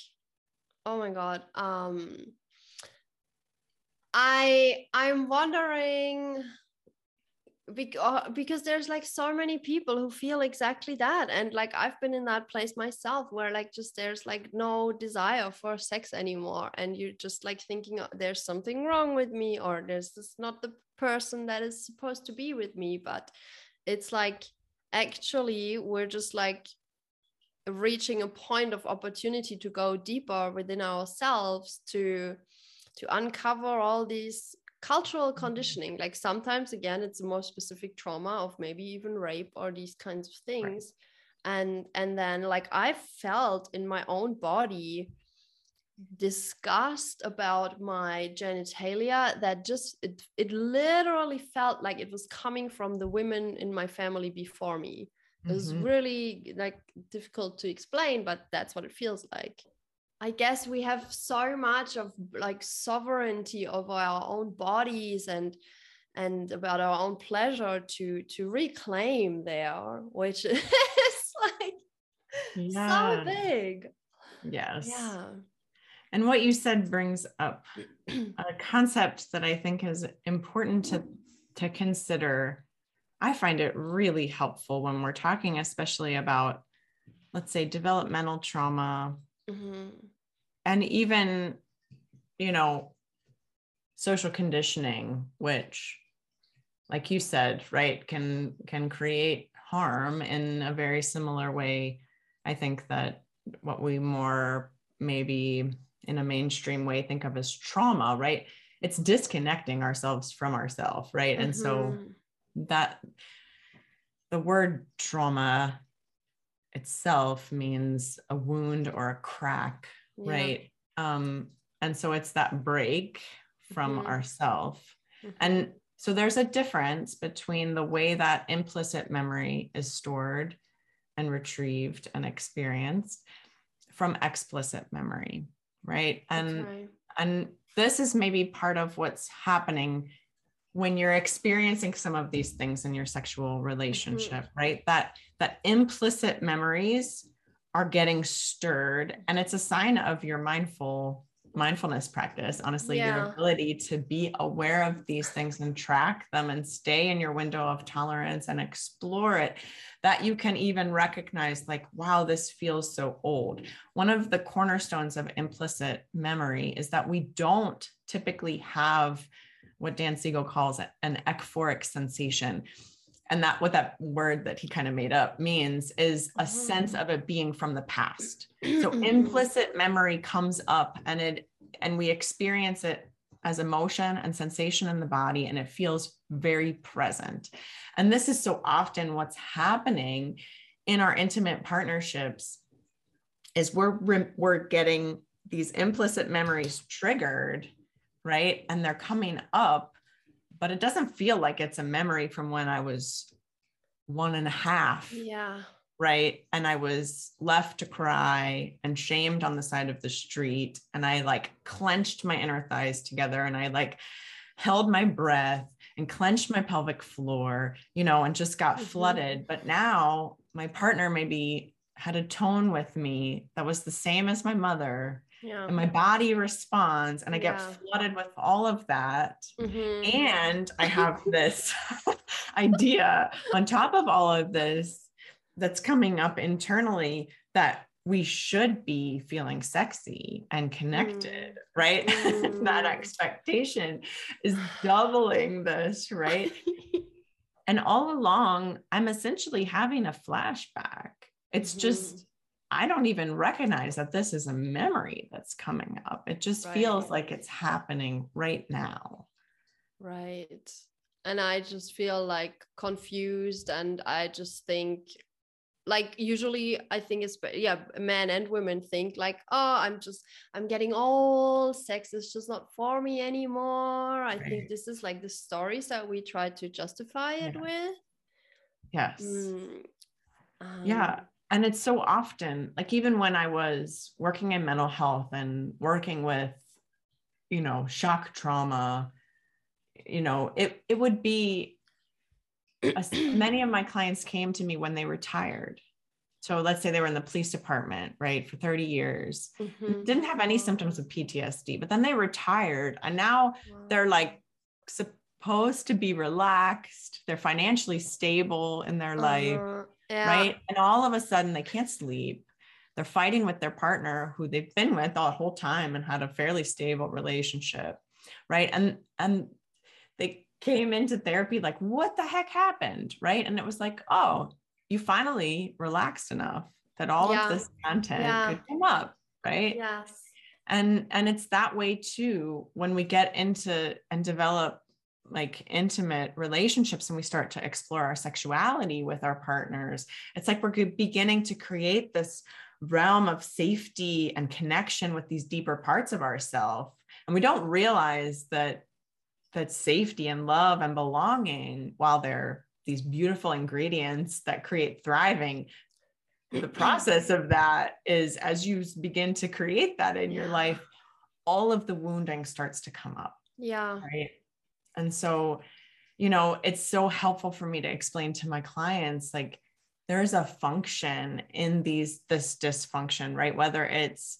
oh my god um i i'm wondering because, uh, because there's like so many people who feel exactly that and like i've been in that place myself where like just there's like no desire for sex anymore and you're just like thinking oh, there's something wrong with me or there's this not the person that is supposed to be with me but it's like actually we're just like reaching a point of opportunity to go deeper within ourselves to to uncover all these cultural mm-hmm. conditioning like sometimes again it's a more specific trauma of maybe even rape or these kinds of things right. and and then like i felt in my own body disgust about my genitalia that just it, it literally felt like it was coming from the women in my family before me it mm-hmm. was really like difficult to explain but that's what it feels like I guess we have so much of like sovereignty of our own bodies and and about our own pleasure to to reclaim there, which is like yeah. so big. Yes. Yeah. And what you said brings up a concept that I think is important to to consider. I find it really helpful when we're talking, especially about, let's say, developmental trauma, mm-hmm and even you know social conditioning which like you said right can can create harm in a very similar way i think that what we more maybe in a mainstream way think of as trauma right it's disconnecting ourselves from ourselves right mm-hmm. and so mm-hmm. that the word trauma itself means a wound or a crack yeah. right um and so it's that break from mm-hmm. ourself mm-hmm. and so there's a difference between the way that implicit memory is stored and retrieved and experienced from explicit memory right and right. and this is maybe part of what's happening when you're experiencing some of these things in your sexual relationship mm-hmm. right that that implicit memories are getting stirred and it's a sign of your mindful mindfulness practice. Honestly yeah. your ability to be aware of these things and track them and stay in your window of tolerance and explore it that you can even recognize like wow this feels so old. One of the cornerstones of implicit memory is that we don't typically have what Dan Siegel calls an ecphoric sensation and that what that word that he kind of made up means is a sense oh. of it being from the past. So implicit memory comes up and it and we experience it as emotion and sensation in the body and it feels very present. And this is so often what's happening in our intimate partnerships is we're we're getting these implicit memories triggered right? And they're coming up but it doesn't feel like it's a memory from when I was one and a half. Yeah. Right. And I was left to cry and shamed on the side of the street. And I like clenched my inner thighs together and I like held my breath and clenched my pelvic floor, you know, and just got mm-hmm. flooded. But now my partner maybe had a tone with me that was the same as my mother yeah. and my body responds and i get yeah. flooded with all of that mm-hmm. and i have this idea on top of all of this that's coming up internally that we should be feeling sexy and connected, mm. right? Mm. that expectation is doubling this, right? and all along, I'm essentially having a flashback. It's mm-hmm. just I don't even recognize that this is a memory that's coming up. It just right. feels like it's happening right now. Right. And I just feel like confused and I just think like usually i think it's yeah men and women think like oh i'm just i'm getting old sex is just not for me anymore i right. think this is like the stories that we try to justify it yeah. with yes mm, um, yeah and it's so often like even when i was working in mental health and working with you know shock trauma you know it it would be many of my clients came to me when they retired. So let's say they were in the police department, right, for 30 years, mm-hmm. didn't have any symptoms of PTSD, but then they retired and now wow. they're like supposed to be relaxed. They're financially stable in their uh-huh. life, yeah. right? And all of a sudden they can't sleep. They're fighting with their partner who they've been with all the whole time and had a fairly stable relationship, right? And and they came into therapy like, what the heck happened? Right. And it was like, oh, you finally relaxed enough that all yeah. of this content yeah. could come up. Right. Yes. And and it's that way too when we get into and develop like intimate relationships and we start to explore our sexuality with our partners it's like we're beginning to create this realm of safety and connection with these deeper parts of ourselves and we don't realize that that safety and love and belonging while they're these beautiful ingredients that create thriving the process of that is as you begin to create that in your life all of the wounding starts to come up. Yeah. Right and so you know it's so helpful for me to explain to my clients like there's a function in these this dysfunction right? Whether it's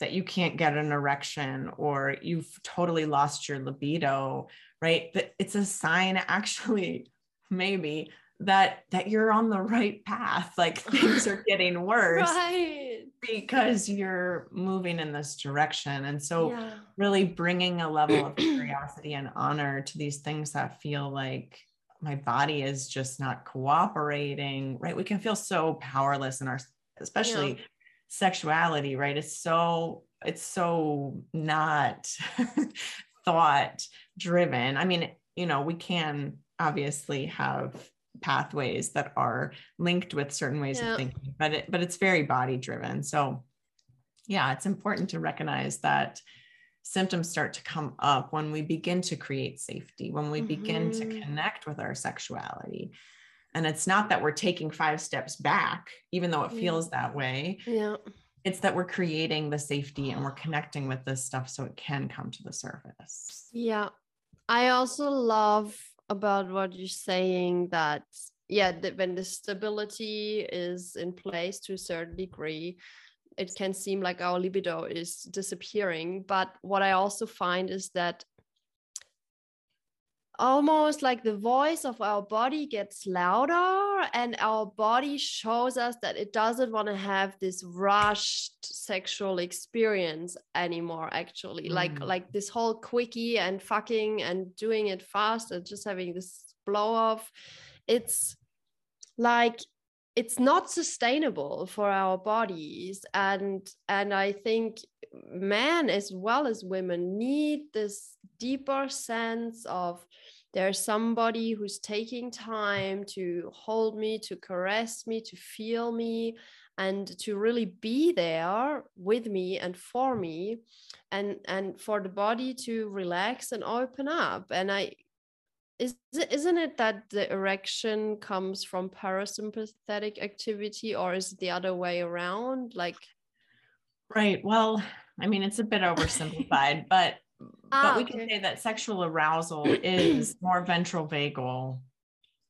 that you can't get an erection or you've totally lost your libido right? That it's a sign actually maybe that that you're on the right path like things are getting worse. Right. Because you're moving in this direction. And so yeah. really bringing a level of curiosity and honor to these things that feel like my body is just not cooperating right? We can feel so powerless in our especially yeah. sexuality right? It's so it's so not thought driven. I mean you know we can obviously have pathways that are linked with certain ways of thinking but it but it's very body driven so yeah it's important to recognize that symptoms start to come up when we begin to create safety when we mm-hmm. begin to mm-hmm. connect with our sexuality and it's not that we're taking five steps back, even though it feels that way. Yeah. It's that we're creating the safety and we're connecting with this stuff so it can come to the surface. Yeah. I also love about what you're saying that, yeah, that when the stability is in place to a certain degree, it can seem like our libido is disappearing. But what I also find is that almost like the voice of our body gets louder and our body shows us that it doesn't want to have this rushed sexual experience anymore actually mm. like like this whole quickie and fucking and doing it fast and just having this blow off it's like it's not sustainable for our bodies and and i think men as well as women need this deeper sense of there's somebody who's taking time to hold me to caress me to feel me and to really be there with me and for me and and for the body to relax and open up. And i is isn't it that the erection comes from parasympathetic activity or is it the other way around like right well i mean it's a bit oversimplified but ah, but we okay. can say that sexual arousal is more ventral vagal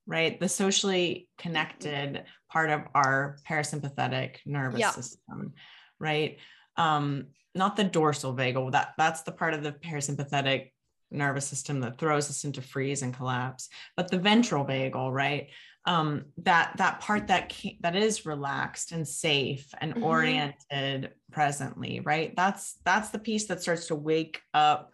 right the socially connected part of our parasympathetic nervous yeah. system right um not the dorsal vagal that that's the part of the parasympathetic nervous system that throws us into freeze and collapse but the ventral vagal right um, that that part that can, that is relaxed and safe and mm-hmm. oriented presently right that's that's the piece that starts to wake up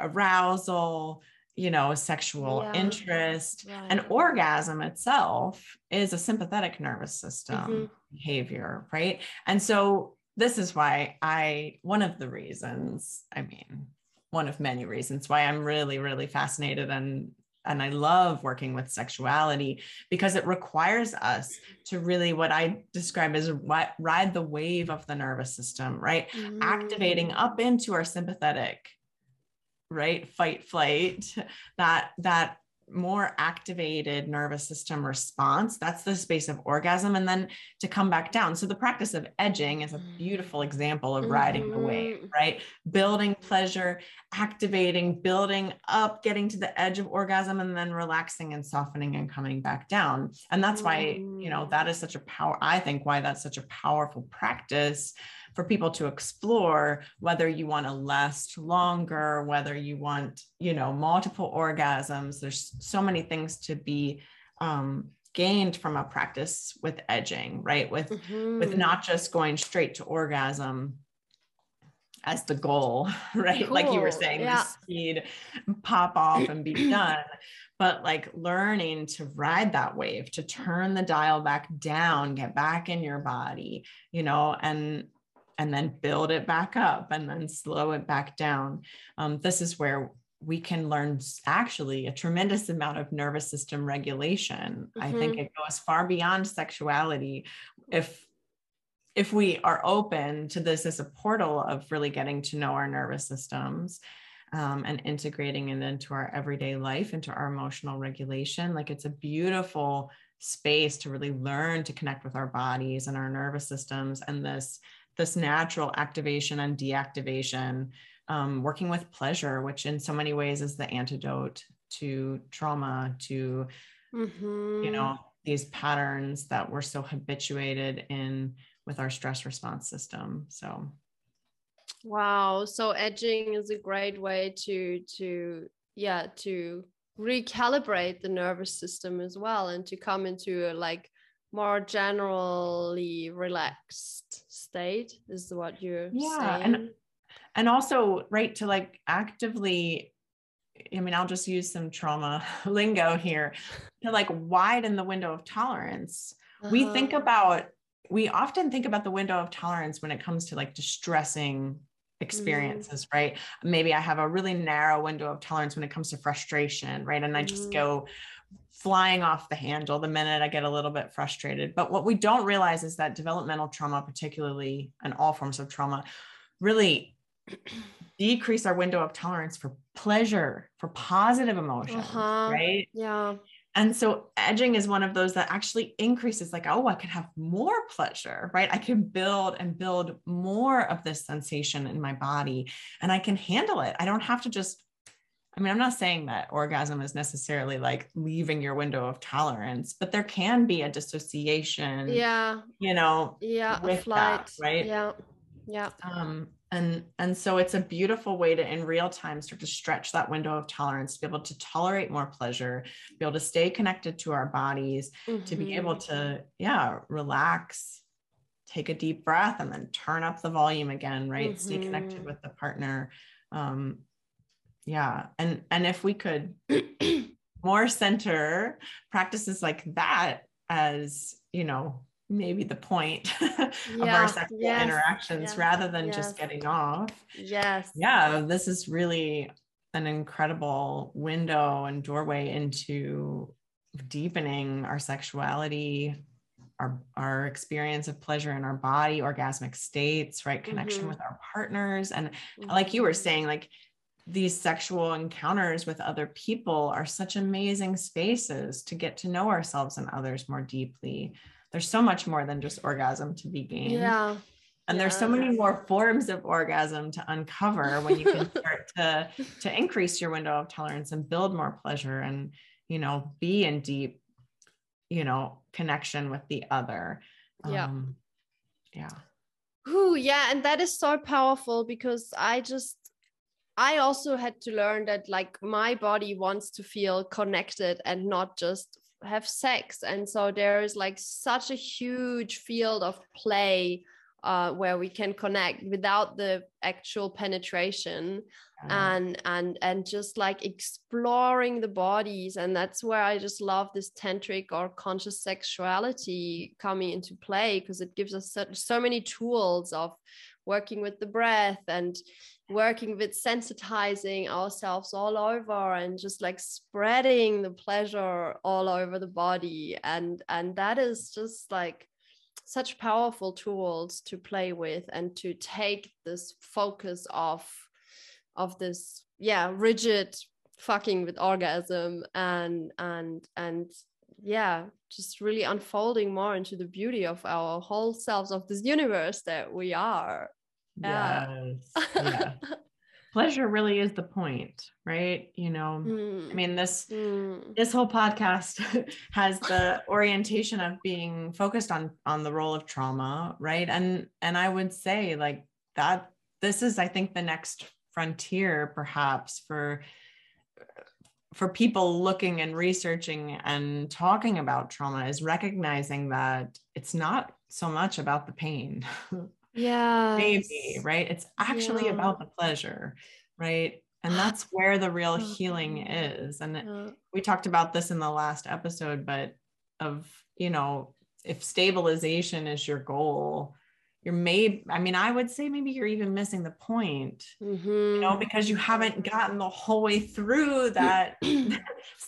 arousal you know sexual yeah. interest and orgasm itself is a sympathetic nervous system mm-hmm. behavior, right? And so this is why I, one of the reasons, I mean, one of many reasons why I'm really, really fascinated and and I love working with sexuality because it requires us to really what I describe as ride the wave of the nervous system, right? Mm. Activating up into our sympathetic, right? Fight, flight, that that more activated nervous system response that's the space of orgasm and then to come back down so the practice of edging is a beautiful example of riding mm-hmm. the wave mm-hmm. right building pleasure activating building up getting to the edge of orgasm and then relaxing and softening and coming back down and that's why you know that is such a power i think why that's such a powerful practice for people to explore whether you want to last longer, whether you want, you know, multiple orgasms. There's so many things to be um, gained from a practice with edging, right? With mm-hmm. with not just going straight to orgasm as the goal, right? Cool. Like you were saying, yeah. the speed, pop off and be done. But like learning to ride that wave, to turn the dial back down, get back in your body, you know, and and then build it back up and then slow it back down. Um, this is where we can learn actually a tremendous amount of nervous system regulation. Mm-hmm. I think mm-hmm. it goes far beyond sexuality. If if we are open to this as a portal of really getting to know our nervous systems um, and integrating it into our everyday life, into our emotional regulation, like it's a beautiful space to really learn to connect with our bodies and our nervous systems and this this natural activation and deactivation, um, working with pleasure, which in so many ways is the antidote to trauma, to, mm-hmm. you know, these patterns that we're so habituated in with our stress response system. So, wow. So edging is a great way to, to, yeah, to recalibrate the nervous system as well and to come into a like more generally relaxed state is what you're yeah saying. and and also right to like actively i mean i'll just use some trauma lingo here to like widen the window of tolerance uh-huh. we think about we often think about the window of tolerance when it comes to like distressing mm-hmm. experiences mm. right maybe i have a really narrow window of tolerance when it comes to frustration right and i just mm-hmm. go flying off the handle the minute I get a little bit frustrated. But what we don't realize is that developmental trauma, particularly and all forms of trauma, really decrease our window of tolerance for pleasure, for positive emotions, uh-huh. right? Yeah. And so edging is one of those that actually increases, like, oh, I can have more pleasure, right? I can build and build more of this sensation in my body and I can handle it. I don't have to just I mean, I'm not saying that orgasm is necessarily like leaving your window of tolerance, but there can be a dissociation. Yeah. You know, yeah, with that, right? Yeah. Yeah. Um, and and so it's a beautiful way to in real time start to stretch that window of tolerance to be able to tolerate more pleasure be able to stay connected to our bodies mm-hmm. to be able mm-hmm. to yeah relax take a deep breath and then turn up the volume again right mm-hmm. stay connected mm-hmm. with the partner um, yeah and and if we could more center practices like that as you know maybe the point yeah, of our sexual yes, interactions yes, rather than yes. just getting off yes yeah this is really an incredible window and doorway into deepening our sexuality our our experience of pleasure in our body orgasmic states right connection mm-hmm. with our partners and mm-hmm. like you were saying like these sexual encounters with other people are such amazing spaces to get to know ourselves and others more deeply. There's so much more than just orgasm to be gained. Yeah. And yeah. there's so many more forms of orgasm to uncover when you can start to to increase your window of tolerance and build more pleasure and you know be in deep you know connection with the other. Yeah. Um, yeah. Ooh, yeah, and that is so powerful because I just I also had to learn that like my body wants to feel connected and not just have sex. And so there is like such a huge field of play uh, where we can connect without the actual penetration and and and just like exploring the bodies and that's where i just love this tantric or conscious sexuality coming into play because it gives us so, so many tools of working with the breath and working with sensitizing ourselves all over and just like spreading the pleasure all over the body and and that is just like such powerful tools to play with and to take this focus off of this yeah rigid fucking with orgasm and and and yeah just really unfolding more into the beauty of our whole selves of this universe that we are. Yes. Yeah. Pleasure really is the point right? You know mm. i mean this mm. this whole podcast has the orientation of being focused on on the role of trauma right? And and i would say like that this is i think the next frontier perhaps for for people looking and researching and talking about trauma is recognizing that it's not so much about the pain yeah maybe right it's actually yeah. about the pleasure right and that's where the real healing is and yeah. we talked about this in the last episode but of you know if stabilization is your goal you're maybe i mean i would say maybe you're even missing the point mm-hmm. you know because you haven't gotten the whole way through that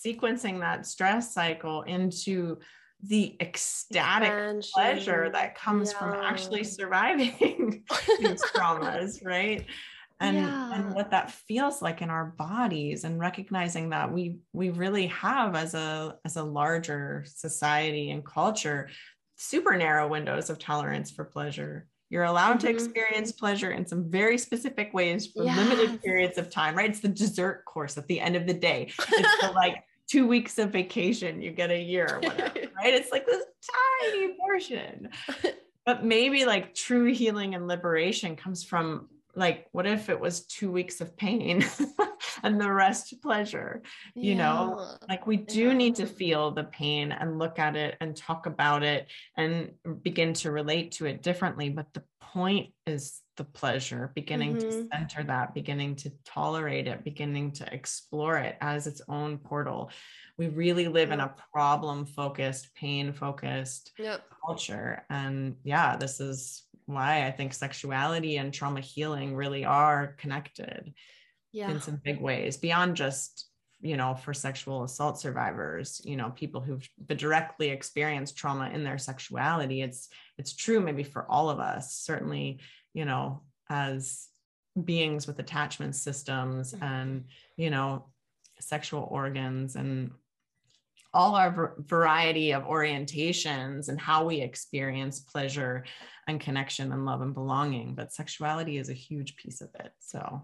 sequencing that stress cycle into the ecstatic Expansion. pleasure that comes yeah. from actually surviving these traumas right and yeah. and what that feels like in our bodies and recognizing that we we really have as a as a larger society and culture super narrow windows of tolerance for pleasure. You're allowed mm-hmm. to experience pleasure in some very specific ways for limited periods of time, right? It's the dessert course at the end of the day. It's the like two weeks of vacation you get a year or whatever, right? It's like this tiny portion. But maybe like true healing and liberation comes from like what if it was two weeks of pain and the rest pleasure you yeah. know like we do yeah. need to feel the pain and look at it and talk about it and begin to relate to it differently but the point is the pleasure beginning mm-hmm. to center that beginning to tolerate it beginning to explore it as its own portal we really live in a problem focused pain focused yep. culture and yeah this is why I think sexuality and trauma healing really are connected yeah. in some big ways beyond just you know for sexual assault survivors you know people who've directly experienced trauma in their sexuality it's it's true maybe for all of us certainly you know as beings with attachment systems mm-hmm. and you know sexual organs and all our variety of orientations and how we experience pleasure and connection and love and belonging but sexuality is a huge piece of it. So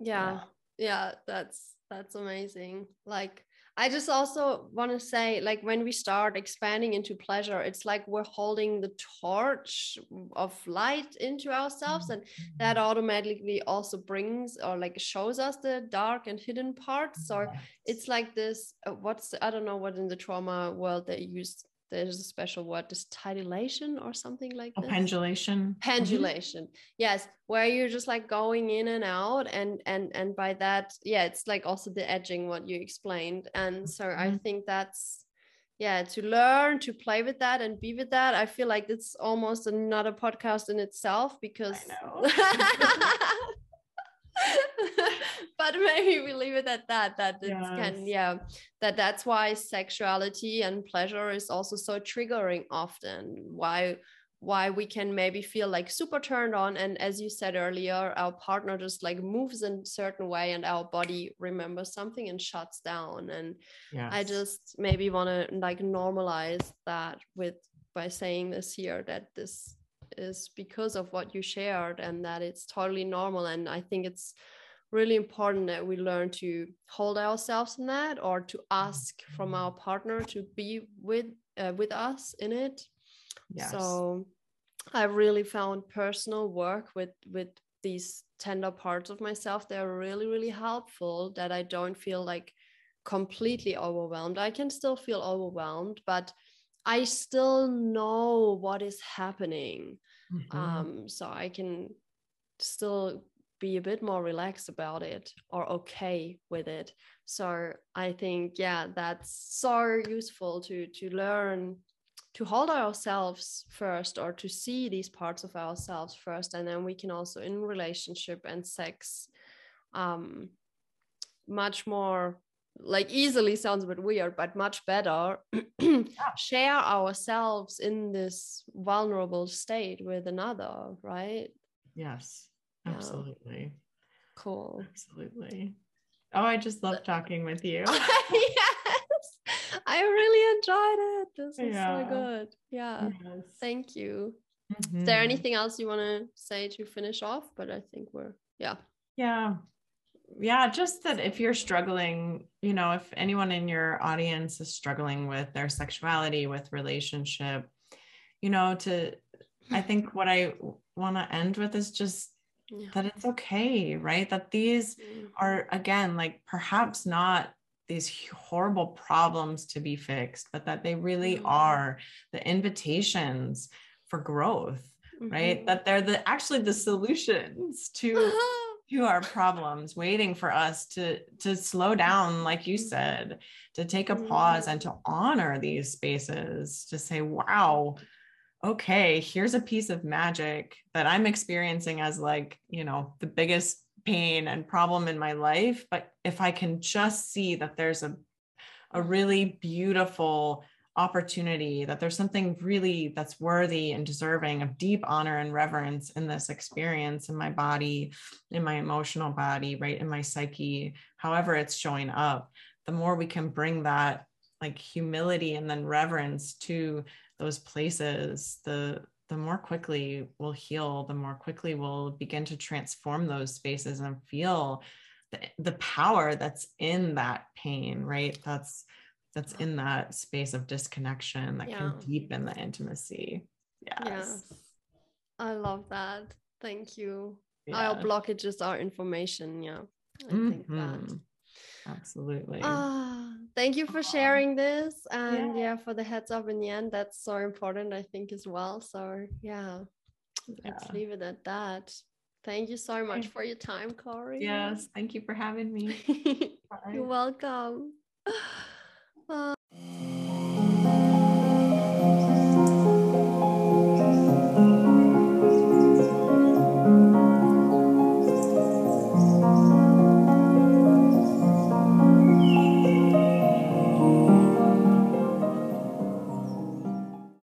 yeah. yeah, yeah that's that's amazing. Like I just also want to say, like, when we start expanding into pleasure, it's like we're holding the torch of light into ourselves, and that mm-hmm. automatically also brings or like shows us the dark and hidden parts. So it's like this. Uh, what's I don't know what in the trauma world they use there's a special word this tidilation or something like oh, pendulation pendulation. Mm-hmm. yes where you're just like going in and out and and and by that yeah it's like also the edging what you explained. And so mm-hmm. i think that's yeah to learn to play with that and be with that i feel like it's almost another podcast in itself because but maybe we leave it at that that it yes. can yeah that that's why sexuality and pleasure is also so triggering often why why we can maybe feel like super turned on and as you said earlier our partner just like moves in a certain way and our body remembers something and shuts down and yes. i just maybe want to like normalize that with by saying this here that this is because of what you shared and that it's totally normal. And i think it's really important that we learn to hold ourselves in that or to ask from our partner to be with uh, with us in it. Yes. so i really found personal work with with these tender parts of myself. They're really really helpful that i don't feel like completely overwhelmed. I can still feel overwhelmed but i still know what is happening. Mm-hmm. um so i can still be a bit more relaxed about it or okay with it. So i think yeah that's so useful to to learn to hold ourselves first or to see these parts of ourselves first. And then we can also in relationship and sex um much more like easily sounds a bit weird but much better share ourselves in this vulnerable state with another right yes Absolutely. Yeah. Cool. Absolutely. Oh, I just love talking with you. yes. I really enjoyed it. This was yeah. so good. Yeah. Yes. Thank you. Mm-hmm. Is there mm-hmm. anything else you want to say to finish off? But I think we're, yeah. Yeah. Yeah. Just that if you're struggling, you know, if anyone in your audience is struggling with their sexuality, with relationship, you know, to, I think what I want to end with is just yeah. that it's okay, right? That these mm-hmm. are, again, like perhaps not these horrible problems to be fixed, but that they really mm-hmm. are the invitations for growth, mm-hmm. right? That they're the actually the solutions to. to our problems waiting for us to to slow down like you mm-hmm. said to take a pause and to honor these spaces to say wow okay, here's a piece of magic that I'm experiencing as like, you know, the biggest pain and problem in my life. But if I can just see that there's a, a really beautiful opportunity, that there's something really that's worthy and deserving of deep honor and reverence in this experience in my body, in my emotional body, right, in my psyche, however it's showing up, the more we can bring that like humility and then reverence to those places the the more quickly we'll heal the more quickly we'll begin to transform those spaces and feel the, the power that's in that pain right? That's that's in that space of disconnection that yeah. can deepen the intimacy yes. yes i love that thank you yeah. our blockages are information yeah i mm-hmm. think that mm-hmm. absolutely ah thank you for sharing this and yeah. yeah. for the heads up in the end that's so important i think as well so yeah, yeah. let's leave it at that thank you so much for your time corey yes thank you for having me you're welcome uh,